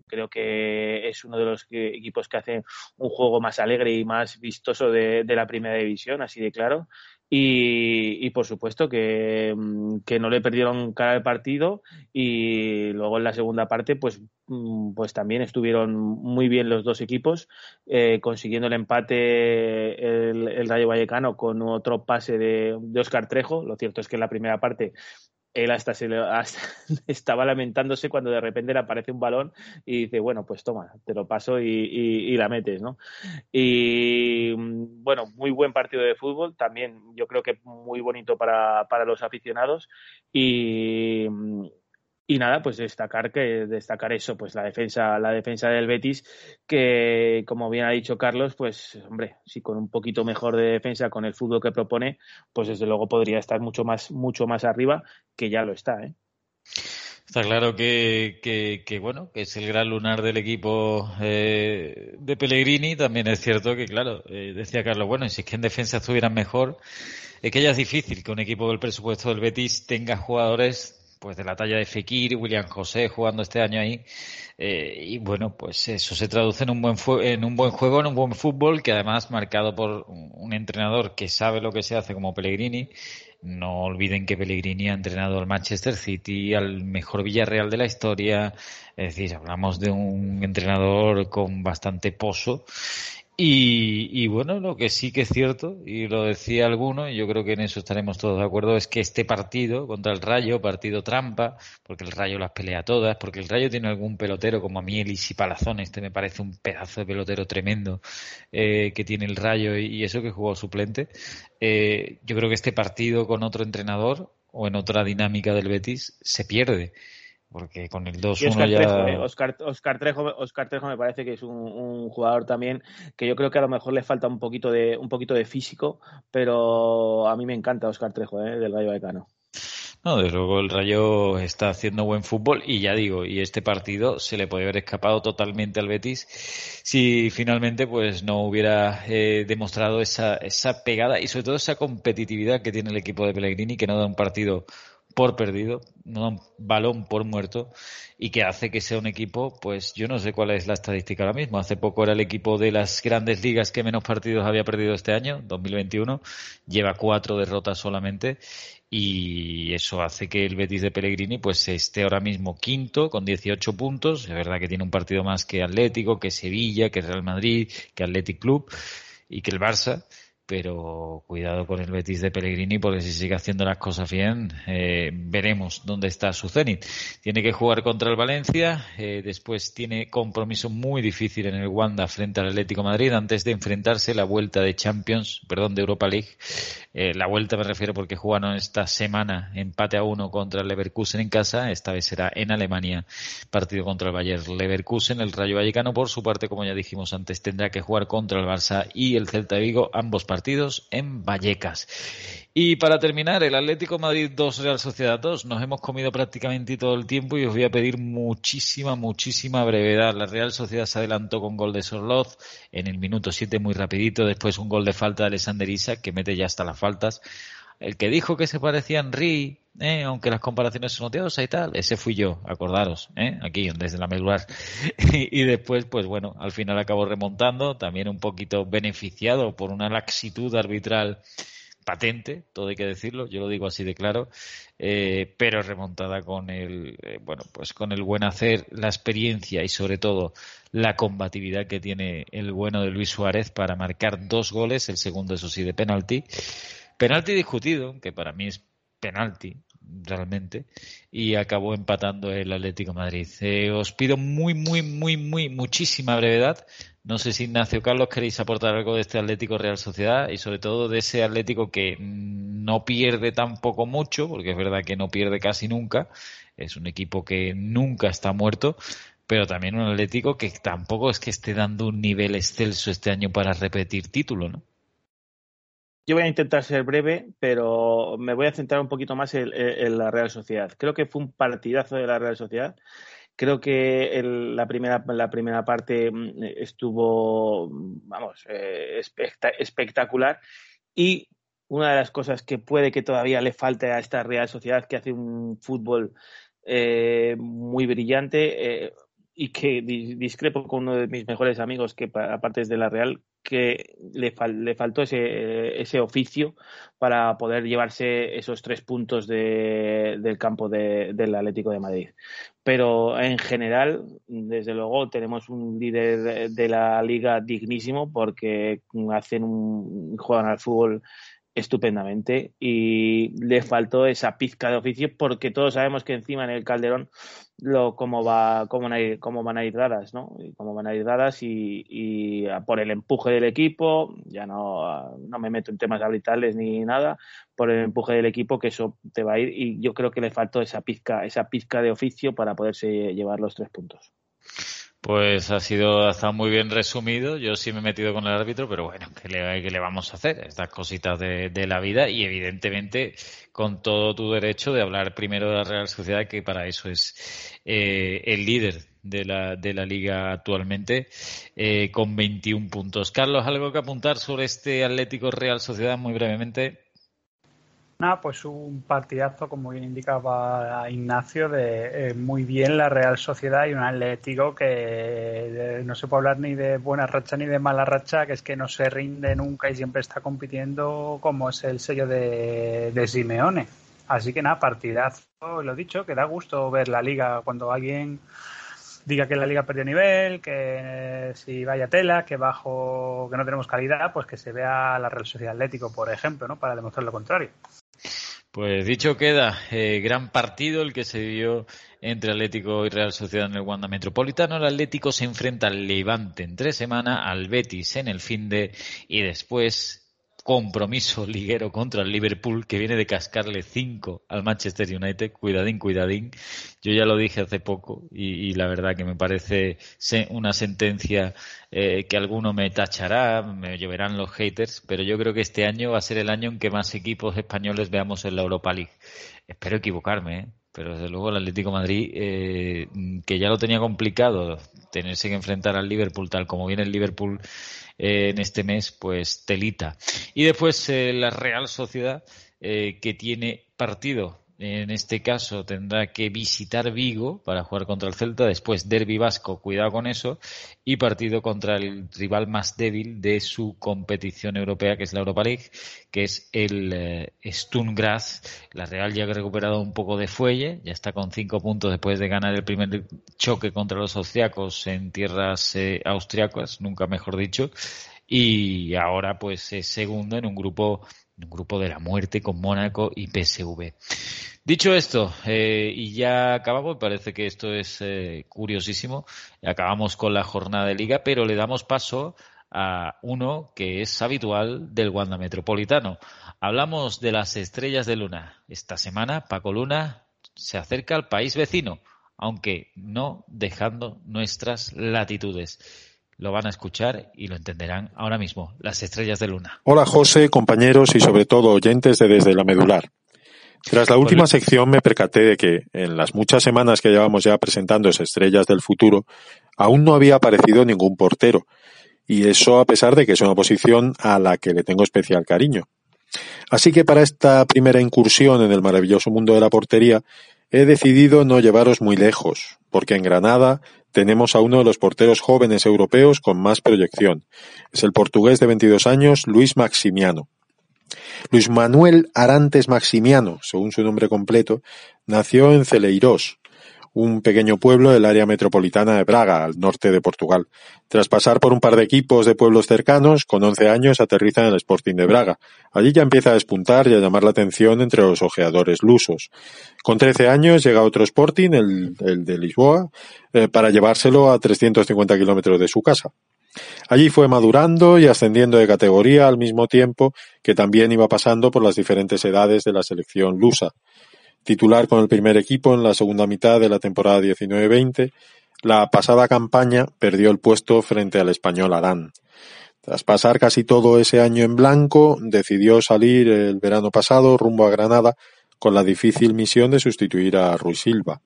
creo que es uno de los equipos que hace un juego más alegre y más vistoso de, de la primera división, así de claro. Y, por supuesto que, mm, que, no le perdieron cara al partido y luego en la segunda parte pues, mm, pues también estuvieron muy bien los dos equipos eh, consiguiendo el empate el, el, Rayo Vallecano con otro pase de, de Oscar Trejo. Lo cierto es que en la primera parte él hasta, se [LAUGHS] estaba lamentándose cuando de repente le aparece un balón y dice, bueno, pues toma, te lo paso y, la metes, ¿no? Y bueno, muy buen partido de fútbol, también yo creo que muy bonito para, para los aficionados y, y nada, pues destacar que destacar eso, pues la defensa, la defensa del Betis, que como bien ha dicho Carlos, pues hombre, si con un poquito mejor de defensa con el fútbol que propone, pues desde luego podría estar mucho más, mucho más arriba, que ya lo está, ¿eh? Está claro que, que, bueno, que es el gran lunar del equipo eh, de Pellegrini. También es cierto que, claro, eh, decía Carlos, bueno, si es que en defensa estuvieran mejor, es que ya es difícil que un equipo del presupuesto del Betis tenga jugadores pues de la talla de Fekir, William José jugando este año ahí. Eh, y bueno, pues eso se traduce en un buen en un buen juego, en un buen fútbol que además marcado por un entrenador que sabe lo que se hace como Pellegrini. No olviden que Pellegrini ha entrenado al Manchester City, al mejor Villarreal de la historia. Es decir, hablamos de un entrenador con bastante pozo y, bueno, lo que sí que es cierto, y lo decía alguno, y yo creo que en eso estaremos todos de acuerdo, es que este partido contra el Rayo, partido trampa, porque el Rayo las pelea todas, porque el Rayo tiene algún pelotero como a mí, y Palazón, este me parece un pedazo de pelotero tremendo eh, que tiene el Rayo y, eso que jugó suplente. Eh, yo creo que este partido con otro entrenador o en otra dinámica del Betis se pierde porque con el 2-1 ya... Eh, Oscar, Trejo, Oscar, Trejo, me parece que es un, jugador también que yo creo que a lo mejor le falta un poquito de, un poquito de físico, pero a mí me encanta Oscar Trejo, eh, del Rayo Vallecano. No, desde luego el Rayo está haciendo buen fútbol y ya digo, y este partido se le puede haber escapado totalmente al Betis si finalmente pues no hubiera eh, demostrado esa, esa pegada y sobre todo esa competitividad que tiene el equipo de Pellegrini que no da un partido por perdido, no un balón por muerto y que hace que sea un equipo, pues yo no sé cuál es la estadística ahora mismo. Hace poco era el equipo de las grandes ligas que menos partidos había perdido este año, 2021, lleva cuatro derrotas solamente y eso hace que el Betis de Pellegrini pues esté ahora mismo quinto con 18 puntos. Es verdad que tiene un partido más que Atlético, que Sevilla, que Real Madrid, que Athletic Club y que el Barça pero cuidado con el Betis de Pellegrini porque si sigue haciendo las cosas bien eh, veremos dónde está su Zenit. Tiene que jugar contra el Valencia, eh, después tiene compromiso muy difícil en el Wanda frente al Atlético Madrid antes de enfrentarse la vuelta de Champions, perdón, de Europa League. Eh, la vuelta me refiero porque jugaron esta semana empate a uno contra el Leverkusen en casa, esta vez será en Alemania, partido contra el Bayer Leverkusen, el Rayo Vallecano por su parte, como ya dijimos antes, tendrá que jugar contra el Barça y el Celta de Vigo, ambos en Vallecas. Y para terminar, el Atlético Madrid 2, Real Sociedad 2. Nos hemos comido prácticamente todo el tiempo y os voy a pedir muchísima, muchísima brevedad. La Real Sociedad se adelantó con gol de Sorloz en el minuto 7 muy rapidito. Después un gol de falta de Alexander Isak que mete ya hasta las faltas. El que dijo que se parecía a Henry, eh, aunque las comparaciones son odiosas y tal, ese fui yo, acordaros, eh, aquí desde la medular. [LAUGHS] y después, pues bueno, al final acabó remontando, también un poquito beneficiado por una laxitud arbitral patente, todo hay que decirlo, yo lo digo así de claro, eh, pero remontada con el, eh, bueno, pues con el buen hacer, la experiencia y sobre todo la combatividad que tiene el bueno de Luis Suárez para marcar dos goles, el segundo eso sí de penalti, penalti discutido, que para mí es penalti, realmente y acabó empatando el Atlético Madrid. Eh, os pido muy, muy, muy, muy, muchísima brevedad. No sé si Ignacio Carlos queréis aportar algo de este Atlético Real Sociedad y sobre todo de ese Atlético que no pierde tampoco mucho, porque es verdad que no pierde casi nunca. Es un equipo que nunca está muerto, pero también un Atlético que tampoco es que esté dando un nivel excelso este año para repetir título, ¿no? Yo voy a intentar ser breve, pero me voy a centrar un poquito más en, la Real Sociedad. Creo que fue un partidazo de la Real Sociedad. Creo que la, primera, la primera parte mm, estuvo, vamos, eh, espectacular. Y una de las cosas que puede que todavía le falte a esta Real Sociedad, que hace un fútbol eh, muy brillante, eh, y que discrepo con uno de mis mejores amigos, que aparte es de la Real, que le, le faltó ese, ese, oficio para poder llevarse esos tres puntos de, del campo de, del Atlético de Madrid. Pero en general, desde luego, tenemos un líder de la liga dignísimo porque hacen un, juegan al fútbol estupendamente y le faltó esa pizca de oficio porque todos sabemos que encima en el Calderón lo cómo va cómo van a ir, cómo van a ir dadas no y cómo van a ir dadas y, y, por el empuje del equipo ya no no me meto en temas arbitrales ni nada por el empuje del equipo que eso te va a ir y yo creo que le faltó esa pizca esa pizca de oficio para poderse llevar los tres puntos pues ha sido hasta muy bien resumido. Yo sí me he metido con el árbitro, pero bueno, ¿qué le, le vamos a hacer? Estas cositas de, la vida y evidentemente con todo tu derecho de hablar primero de la Real Sociedad, que para eso es eh, el líder de la, de la liga actualmente, eh, con 21 puntos. Carlos, ¿algo que apuntar sobre este Atlético Real Sociedad muy brevemente? Pues un partidazo, como bien indicaba Ignacio, de eh, muy bien la Real Sociedad y un Atlético que no se puede hablar ni de buena racha ni de mala racha, que es que no se rinde nunca y siempre está compitiendo como es el sello de, Simeone. Así que nada, partidazo, lo dicho, que da gusto ver la liga cuando alguien diga que la liga perdió nivel, que si vaya tela, que bajo, que no tenemos calidad, pues que se vea la Real Sociedad Atlético, por ejemplo, ¿no? Para demostrar lo contrario. Pues dicho queda, eh, gran partido el que se dio entre Atlético y Real Sociedad en el Wanda Metropolitano. El Atlético se enfrenta al Levante en tres semanas, al Betis en el fin de y después compromiso [LAUGHS] liguero contra el Liverpool que viene de cascarle 5 al Manchester United. Cuidadín, cuidadín. Yo ya lo dije hace poco y, la verdad que me parece una sentencia eh, que alguno me tachará, me llevarán los haters, pero yo creo que este año va a ser el año en que más equipos españoles veamos en la Europa League. Espero equivocarme, ¿eh? Pero desde luego el Atlético Madrid, eh, que ya lo tenía complicado, tenerse que enfrentar al Liverpool tal como viene el Liverpool eh, en este mes, pues telita. Y después eh, la Real Sociedad, eh, que tiene partido en este caso tendrá que visitar Vigo para jugar contra el Celta, después Derby Vasco, cuidado con eso, y partido contra el rival más débil de su competición europea, que es la Europa League, que es el eh, La Real ya ha recuperado un poco de fuelle, ya está con cinco puntos después de ganar el primer choque contra los austriacos en tierras eh, austriacas, nunca mejor dicho, y ahora pues es segundo en un grupo un grupo de la muerte con Mónaco y PSV. Dicho esto, eh, y ya acabamos, parece que esto es eh, curiosísimo, acabamos con la jornada de liga, pero le damos paso a uno que es habitual del Wanda Metropolitano. Hablamos de las estrellas de Luna. Esta semana Paco Luna se acerca al país vecino, aunque no dejando nuestras latitudes lo van a escuchar y lo entenderán ahora mismo. Las estrellas de luna. Hola José, compañeros y sobre todo oyentes de Desde la Medular. Tras la última sección me percaté de que, en las muchas semanas que llevamos ya presentando esas estrellas del futuro, aún no había aparecido ningún portero. Y eso a pesar de que es una posición a la que le tengo especial cariño. Así que para esta primera incursión en el maravilloso mundo de la portería, he decidido no llevaros muy lejos, porque en Granada tenemos a uno de los porteros jóvenes europeos con más proyección. Es el portugués de 22 años, Luis Maximiano. Luis Manuel Arantes Maximiano, según su nombre completo, nació en Celeiros, un pequeño pueblo del área metropolitana de Braga, al norte de Portugal. Tras pasar por un par de equipos de pueblos cercanos, con 11 años aterriza en el Sporting de Braga. Allí ya empieza a despuntar y a llamar la atención entre los ojeadores lusos. Con 13 años llega otro Sporting, el, de Lisboa, eh, para llevárselo a 350 kilómetros de su casa. Allí fue madurando y ascendiendo de categoría al mismo tiempo que también iba pasando por las diferentes edades de la selección lusa. Titular con el primer equipo en la segunda mitad de la temporada 19-20, la pasada campaña perdió el puesto frente al español Arán. Tras pasar casi todo ese año en blanco, decidió salir el verano pasado rumbo a Granada con la difícil misión de sustituir a Ruiz Silva.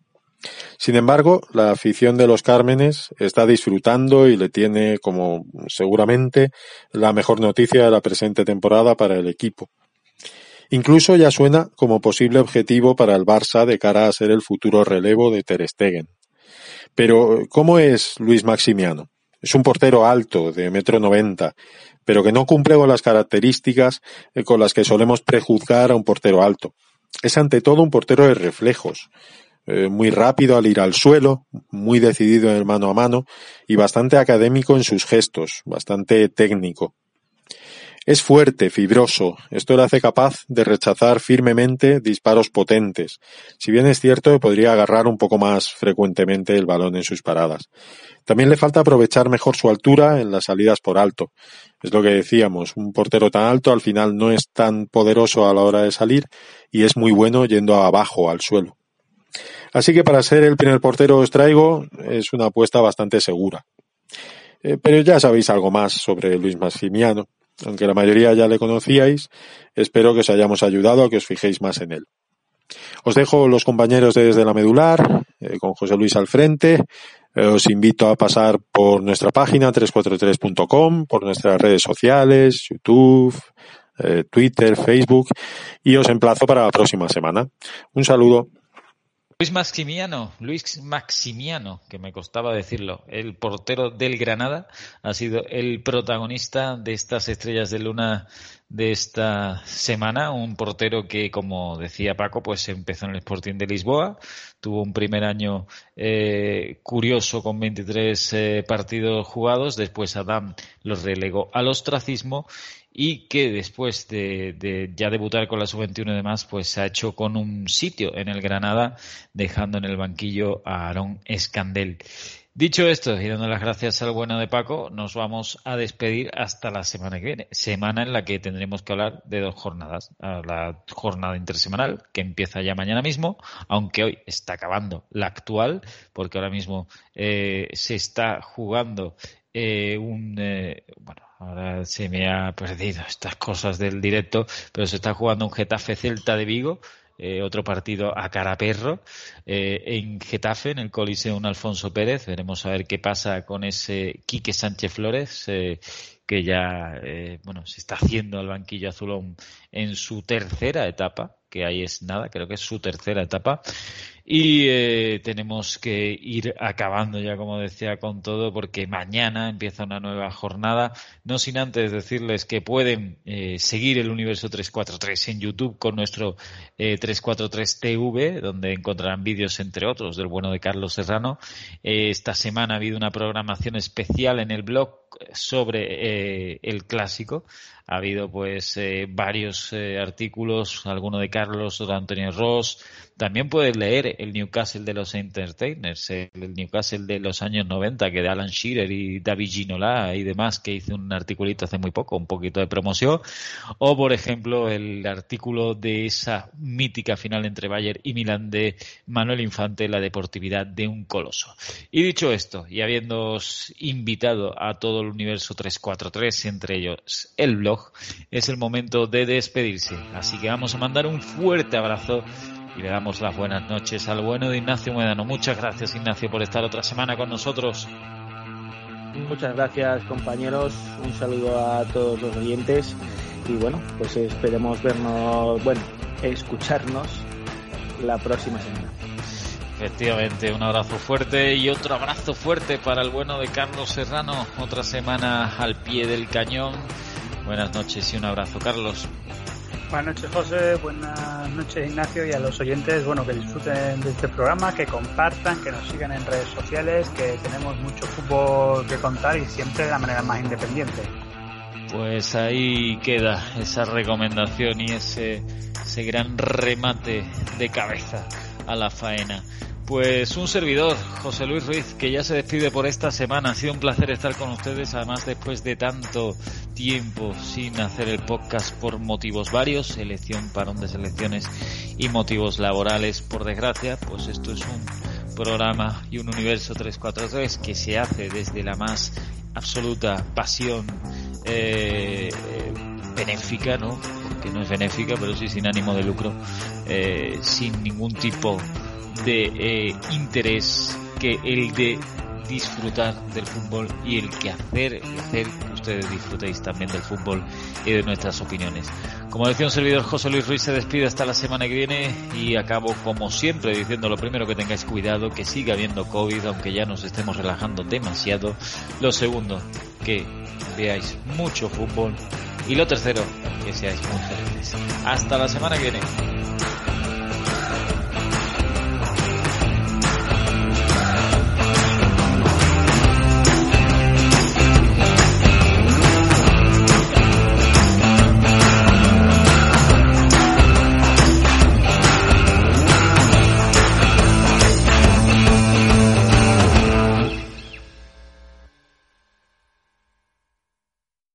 Sin embargo, la afición de los Cármenes está disfrutando y le tiene como seguramente la mejor noticia de la presente temporada para el equipo. Incluso ya suena como posible objetivo para el Barça de cara a ser el futuro relevo de Ter Stegen. Pero, ¿cómo es Luis Maximiano? Es un portero alto, de metro noventa, pero que no cumple con las características eh, con las que solemos prejuzgar a un portero alto. Es ante todo un portero de reflejos, eh, muy rápido al ir al suelo, muy decidido en mano a mano y bastante académico en sus gestos, bastante técnico. Es fuerte, fibroso, esto le hace capaz de rechazar firmemente disparos potentes, si bien es cierto que podría agarrar un poco más frecuentemente el balón en sus paradas. También le falta aprovechar mejor su altura en las salidas por alto. Es lo que decíamos, un portero tan alto al final no es tan poderoso a la hora de salir y es muy bueno yendo abajo al suelo. Así que para ser el primer portero os traigo es una apuesta bastante segura. Eh, pero ya sabéis algo más sobre Luis Maximiano. Aunque la mayoría ya le conocíais, espero que os hayamos ayudado a que os fijéis más en él. Os dejo los compañeros desde la medular, eh, con José Luis al frente. Eh, os invito a pasar por nuestra página 343.com, por nuestras redes sociales, YouTube, Twitter, Facebook, y os emplazo para la próxima semana. Un saludo. Luis Maximiano, Luis Maximiano, que me costaba decirlo, el portero del Granada, ha sido el protagonista de estas estrellas de luna de esta semana, un portero que, como decía Paco, pues empezó en el Sporting de Lisboa, tuvo un primer año eh, curioso con 23 eh, partidos jugados, después Adam los relegó al ostracismo y que después de, ya debutar con la sub-21 y demás, pues se ha hecho con un sitio en el Granada, dejando en el banquillo a Aaron Escandel. Dicho esto, y dando las gracias al bueno de Paco, nos vamos a despedir hasta la semana que viene. Semana en la que tendremos que hablar de dos jornadas. La jornada intersemanal, que empieza ya mañana mismo, aunque hoy está acabando la actual, porque ahora mismo eh, se está jugando eh, un, eh, bueno, ahora se me ha perdido estas cosas del directo, pero se está jugando un Getafe Celta de Vigo, eh, otro partido a cara perro en Getafe, en el Coliseo Alfonso Pérez. Veremos a ver qué pasa con ese Quique Sánchez Flores, que ya bueno se está haciendo al banquillo azulón en su tercera etapa, que ahí es nada, creo que es su tercera etapa. Y eh, tenemos que ir acabando ya, como decía, con todo, porque mañana empieza una nueva jornada. No sin antes decirles que pueden eh, seguir el Universo 343 en YouTube con nuestro eh, 343 TV, donde encontrarán vídeos, entre otros, del bueno de Carlos Serrano. Eh, esta semana ha habido una programación especial en el blog sobre el clásico ha habido pues varios artículos, alguno de Carlos, de Antonio Ross. También puedes leer el Newcastle de los Entertainers, el Newcastle de los años 90, que de Alan Shearer y David Ginola y demás, que hizo un articulito hace muy poco, un poquito de promoción. O, por ejemplo, el artículo de esa mítica final entre Bayern y Milán de Manuel Infante, la deportividad de un coloso. Y dicho esto, y habiendo invitado a todo el universo 343, entre ellos el blog, es el momento de despedirse. Así que vamos a mandar un fuerte abrazo y le damos las buenas noches al bueno de Ignacio Muedano. Muchas gracias Ignacio por estar otra semana con nosotros. Muchas gracias compañeros, un saludo a todos los oyentes y bueno, pues esperemos vernos, bueno, escucharnos la próxima semana. Efectivamente, un abrazo fuerte y otro abrazo fuerte para el bueno de Carlos Serrano, otra semana al pie del cañón Buenas noches y un abrazo, Carlos. Buenas noches, José. Buenas noches, Ignacio. Y a los oyentes, bueno, que disfruten de este programa, que compartan, que nos sigan en redes sociales, que tenemos mucho fútbol que contar y siempre de la manera más independiente. Pues ahí queda esa recomendación y ese, ese gran remate de cabeza a la faena. Pues un servidor, José Luis Ruiz, que ya se despide por esta semana. Ha sido un placer estar con ustedes, además después de tanto tiempo sin hacer el podcast por motivos varios, selección, parón de selecciones y motivos laborales. Por desgracia, pues esto es un programa y un universo 343 que se hace desde la más absoluta pasión eh, benéfica, ¿no? Porque no es benéfica, pero sí sin ánimo de lucro, eh, sin ningún tipo eh, interés que el de disfrutar del fútbol y el que hacer, hacer que ustedes disfrutéis también del fútbol y de nuestras opiniones. Como decía un servidor, José Luis Ruiz se despide hasta la semana que viene y acabo como siempre diciendo lo primero que tengáis cuidado, que siga habiendo COVID, aunque ya nos estemos relajando demasiado. Lo segundo, que veáis mucho fútbol. Y lo tercero, que seáis muy felices. Hasta la semana que viene.